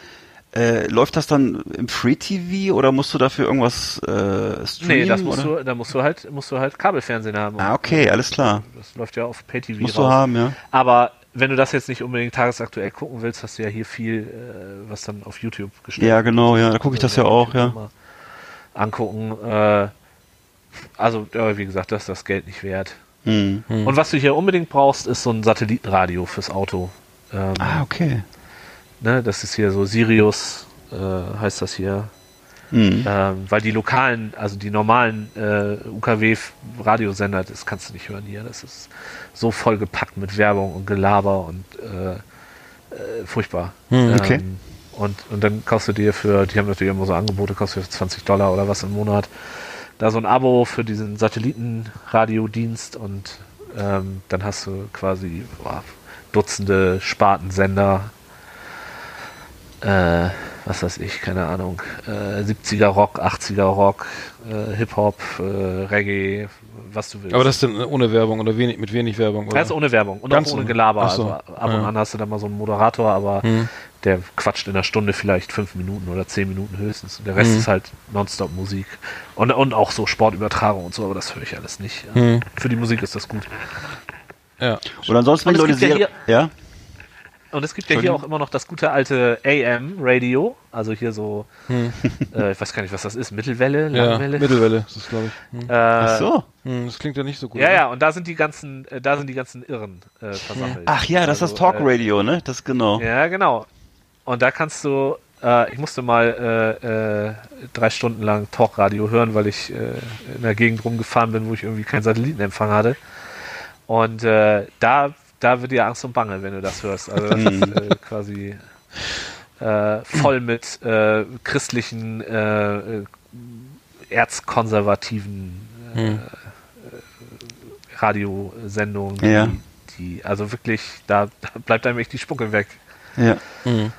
äh, läuft das dann im Free-TV oder musst du dafür irgendwas äh, streamen? Nee, das musst oder? du, da musst du halt, musst du halt Kabelfernsehen haben. Ah, okay, alles klar. Das läuft ja auf Pay-TV Musst raus. du haben, ja. Aber wenn du das jetzt nicht unbedingt tagesaktuell gucken willst, hast du ja hier viel, äh, was dann auf YouTube gestellt Ja, genau, ja, da gucke ich das ja auch, ja. Mal Angucken. Äh, also, ja, wie gesagt, das ist das Geld nicht wert. Hm. Und was du hier unbedingt brauchst, ist so ein Satellitenradio fürs Auto. Ähm, Ah, okay. ne, das ist hier so Sirius, äh, heißt das hier. Hm. Ähm, weil die lokalen, also die normalen äh, UKW-Radiosender, das kannst du nicht hören hier. Das ist so vollgepackt mit Werbung und Gelaber und äh, äh, furchtbar. Hm, okay. Ähm, und, und dann kaufst du dir für, die haben natürlich immer so Angebote, kaufst du für 20 Dollar oder was im Monat, da so ein Abo für diesen Satellitenradiodienst und ähm, dann hast du quasi boah, Dutzende Spartensender. Äh, was weiß ich, keine Ahnung. Äh, 70er Rock, 80er Rock, äh, Hip-Hop, äh, Reggae, was du willst. Aber das ist dann ohne Werbung oder wenig, mit wenig Werbung, oder? Das ist ohne Werbung und Ganz auch ohne. Gelaber. So. Also ab und Ja. an hast du da mal so einen Moderator, aber Hm. der quatscht in einer Stunde vielleicht fünf Minuten oder zehn Minuten höchstens. Und der Rest Mhm. ist halt Nonstop-Musik. Und, und auch so Sportübertragung und so, aber das höre ich alles nicht. Hm. Für die Musik ist das gut. Ja. Und ansonsten, wenn Und Leute ja ja? Und es gibt ja hier auch immer noch das gute alte AM-Radio, also hier so, äh, ich weiß gar nicht, was das ist, Mittelwelle, Hm. Ja, Langwelle. Mittelwelle ist das, glaube ich. Hm. äh, Ach so. Hm, das klingt ja nicht so gut. Ja, ne? ja, und da sind die ganzen, äh, da sind die ganzen Irren äh, versammelt. Ach ja, das ist Also, das Talkradio, ne? Das genau. Äh, ja, genau. Und da kannst du, äh, ich musste mal äh, äh, drei Stunden lang Talkradio hören, weil ich äh, in der Gegend rumgefahren bin, wo ich irgendwie keinen Satellitenempfang hatte. Und äh, da, da wird dir Angst und Bange, wenn du das hörst. Also das ist äh, quasi äh, voll mit äh, christlichen, äh, äh, erzkonservativen Hm. Radiosendungen, die, Ja. die, also wirklich, da, da bleibt einem echt die Spucke weg. Ja. Hm.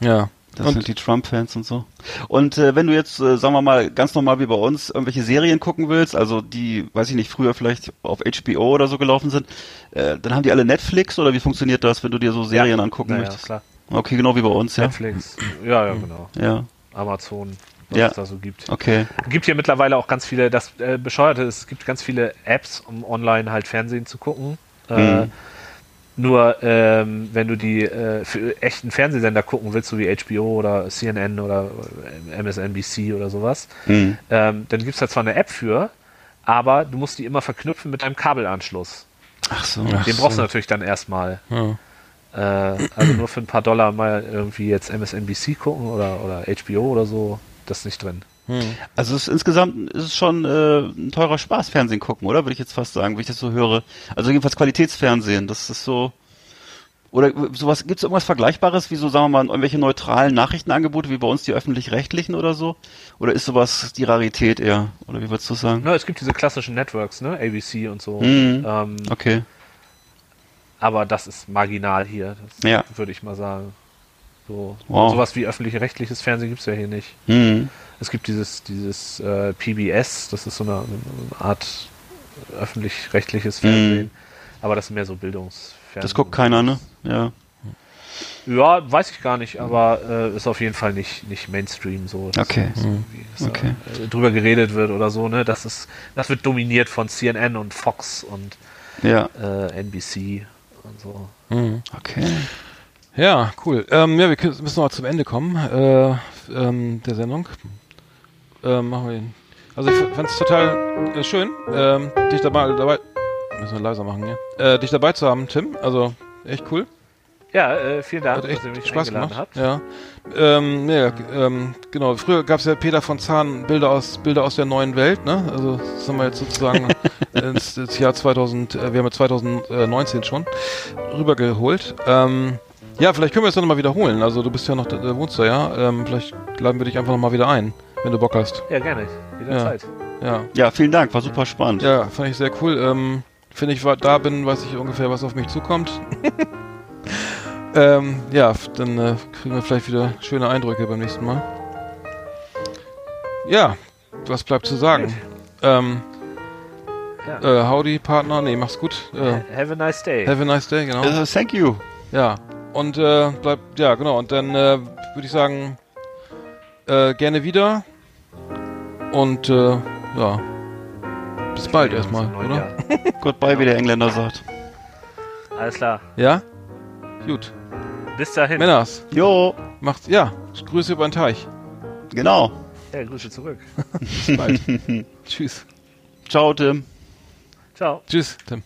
Ja. Das Und- sind die Trump-Fans und so. Und äh, wenn du jetzt, äh, sagen wir mal, ganz normal wie bei uns, irgendwelche Serien gucken willst, also die, weiß ich nicht, früher vielleicht auf HBO oder so gelaufen sind, äh, dann haben die alle Netflix oder wie funktioniert das, wenn du dir so Serien angucken Naja, möchtest? klar. Okay, genau wie bei uns, ja. Netflix. Ja, ja, genau. Ja, Amazon, was Ja. es da so gibt. okay. gibt hier mittlerweile auch ganz viele, das äh, Bescheuerte ist, es gibt ganz viele Apps, um online halt Fernsehen zu gucken. Äh, Mhm. Nur ähm, wenn du die äh, für echten Fernsehsender gucken willst, so wie HBO oder CNN oder äh, MSNBC oder sowas, Hm. ähm, dann gibt es da zwar eine App für, aber du musst die immer verknüpfen mit deinem Kabelanschluss. Ach so. Ach Den brauchst so. du natürlich dann erstmal. Ja. Äh, also nur für ein paar Dollar mal irgendwie jetzt MSNBC gucken oder, oder HBO oder so, das ist nicht drin. Hm. Also es ist, insgesamt ist es schon äh, ein teurer Spaß, Fernsehen gucken, oder? Würde ich jetzt fast sagen, wenn ich das so höre. Also jedenfalls Qualitätsfernsehen, das ist so. Oder sowas, gibt es irgendwas Vergleichbares, wie so, sagen wir mal, irgendwelche neutralen Nachrichtenangebote, wie bei uns die öffentlich-rechtlichen oder so? Oder ist sowas die Rarität eher? Oder wie würdest du sagen? Na, es gibt diese klassischen Networks, ne? ABC und so. Mhm. Ähm, Okay. Aber das ist marginal hier, Ja. würde ich mal sagen. So, Wow. Sowas wie öffentlich-rechtliches Fernsehen gibt es ja hier nicht. Hm. Es gibt dieses, dieses äh, PBS, das ist so eine, eine Art öffentlich-rechtliches Fernsehen. Aber das ist mehr so Bildungsfernsehen. Das guckt keiner, ne? Ja. Ja, weiß ich gar nicht, aber äh, ist auf jeden Fall nicht, nicht Mainstream so. dass- Okay. irgendwie, dass Okay. äh, drüber geredet wird oder so, ne? Das ist, das wird dominiert von CNN und Fox und Ja. äh, NBC und so. Hm. Okay. Ja, cool. Ähm, ja, wir müssen noch zum Ende kommen äh, ähm, der Sendung. Ähm, machen wir ihn. Also ich fand es total äh, schön, ähm, dich dabei, dabei, müssen wir leiser machen hier, äh, dich dabei zu haben, Tim. Also echt cool. Ja, äh, vielen Dank, Hat echt dass ihr mich Spaß gemacht. habt. Ja. Ähm, ja, ähm, genau. Früher gab es ja Peter von Zahn Bilder aus Bilder aus der neuen Welt, ne? Also das haben wir jetzt sozusagen ins, ins Jahr 2000, äh, wir haben ja 2019 schon rübergeholt. Ähm, ja, vielleicht können wir es dann nochmal wiederholen. Also du bist ja noch, da wohnst du ja. Ähm, vielleicht laden wir dich einfach nochmal wieder ein, wenn du Bock hast. Ja, gerne. Jederzeit. Ja. Ja, vielen Dank, war super spannend. Ja, fand ich sehr cool. Ähm, Wenn ich da bin, weiß ich ungefähr, was auf mich zukommt. ähm, ja, dann äh, kriegen wir vielleicht wieder schöne Eindrücke beim nächsten Mal. Ja, was bleibt zu sagen? Ähm, Ja. äh, howdy, Partner. Nee, mach's gut. Äh, Have a nice day. have a nice day, genau. Äh, thank you. Ja, und äh, bleibt, ja, genau. Und dann äh, würde ich sagen, äh, gerne wieder. Und äh, ja, bis bald erstmal, oder? Goodbye, wie der Engländer sagt. Alles klar. Ja? Gut. Bis dahin. Männers, Jo, macht's, ja, Grüße über den Teich. genau. Ja, Grüße zurück. Bis bald. Tschüss. Ciao, Tim. Ciao. Tschüss, Tim.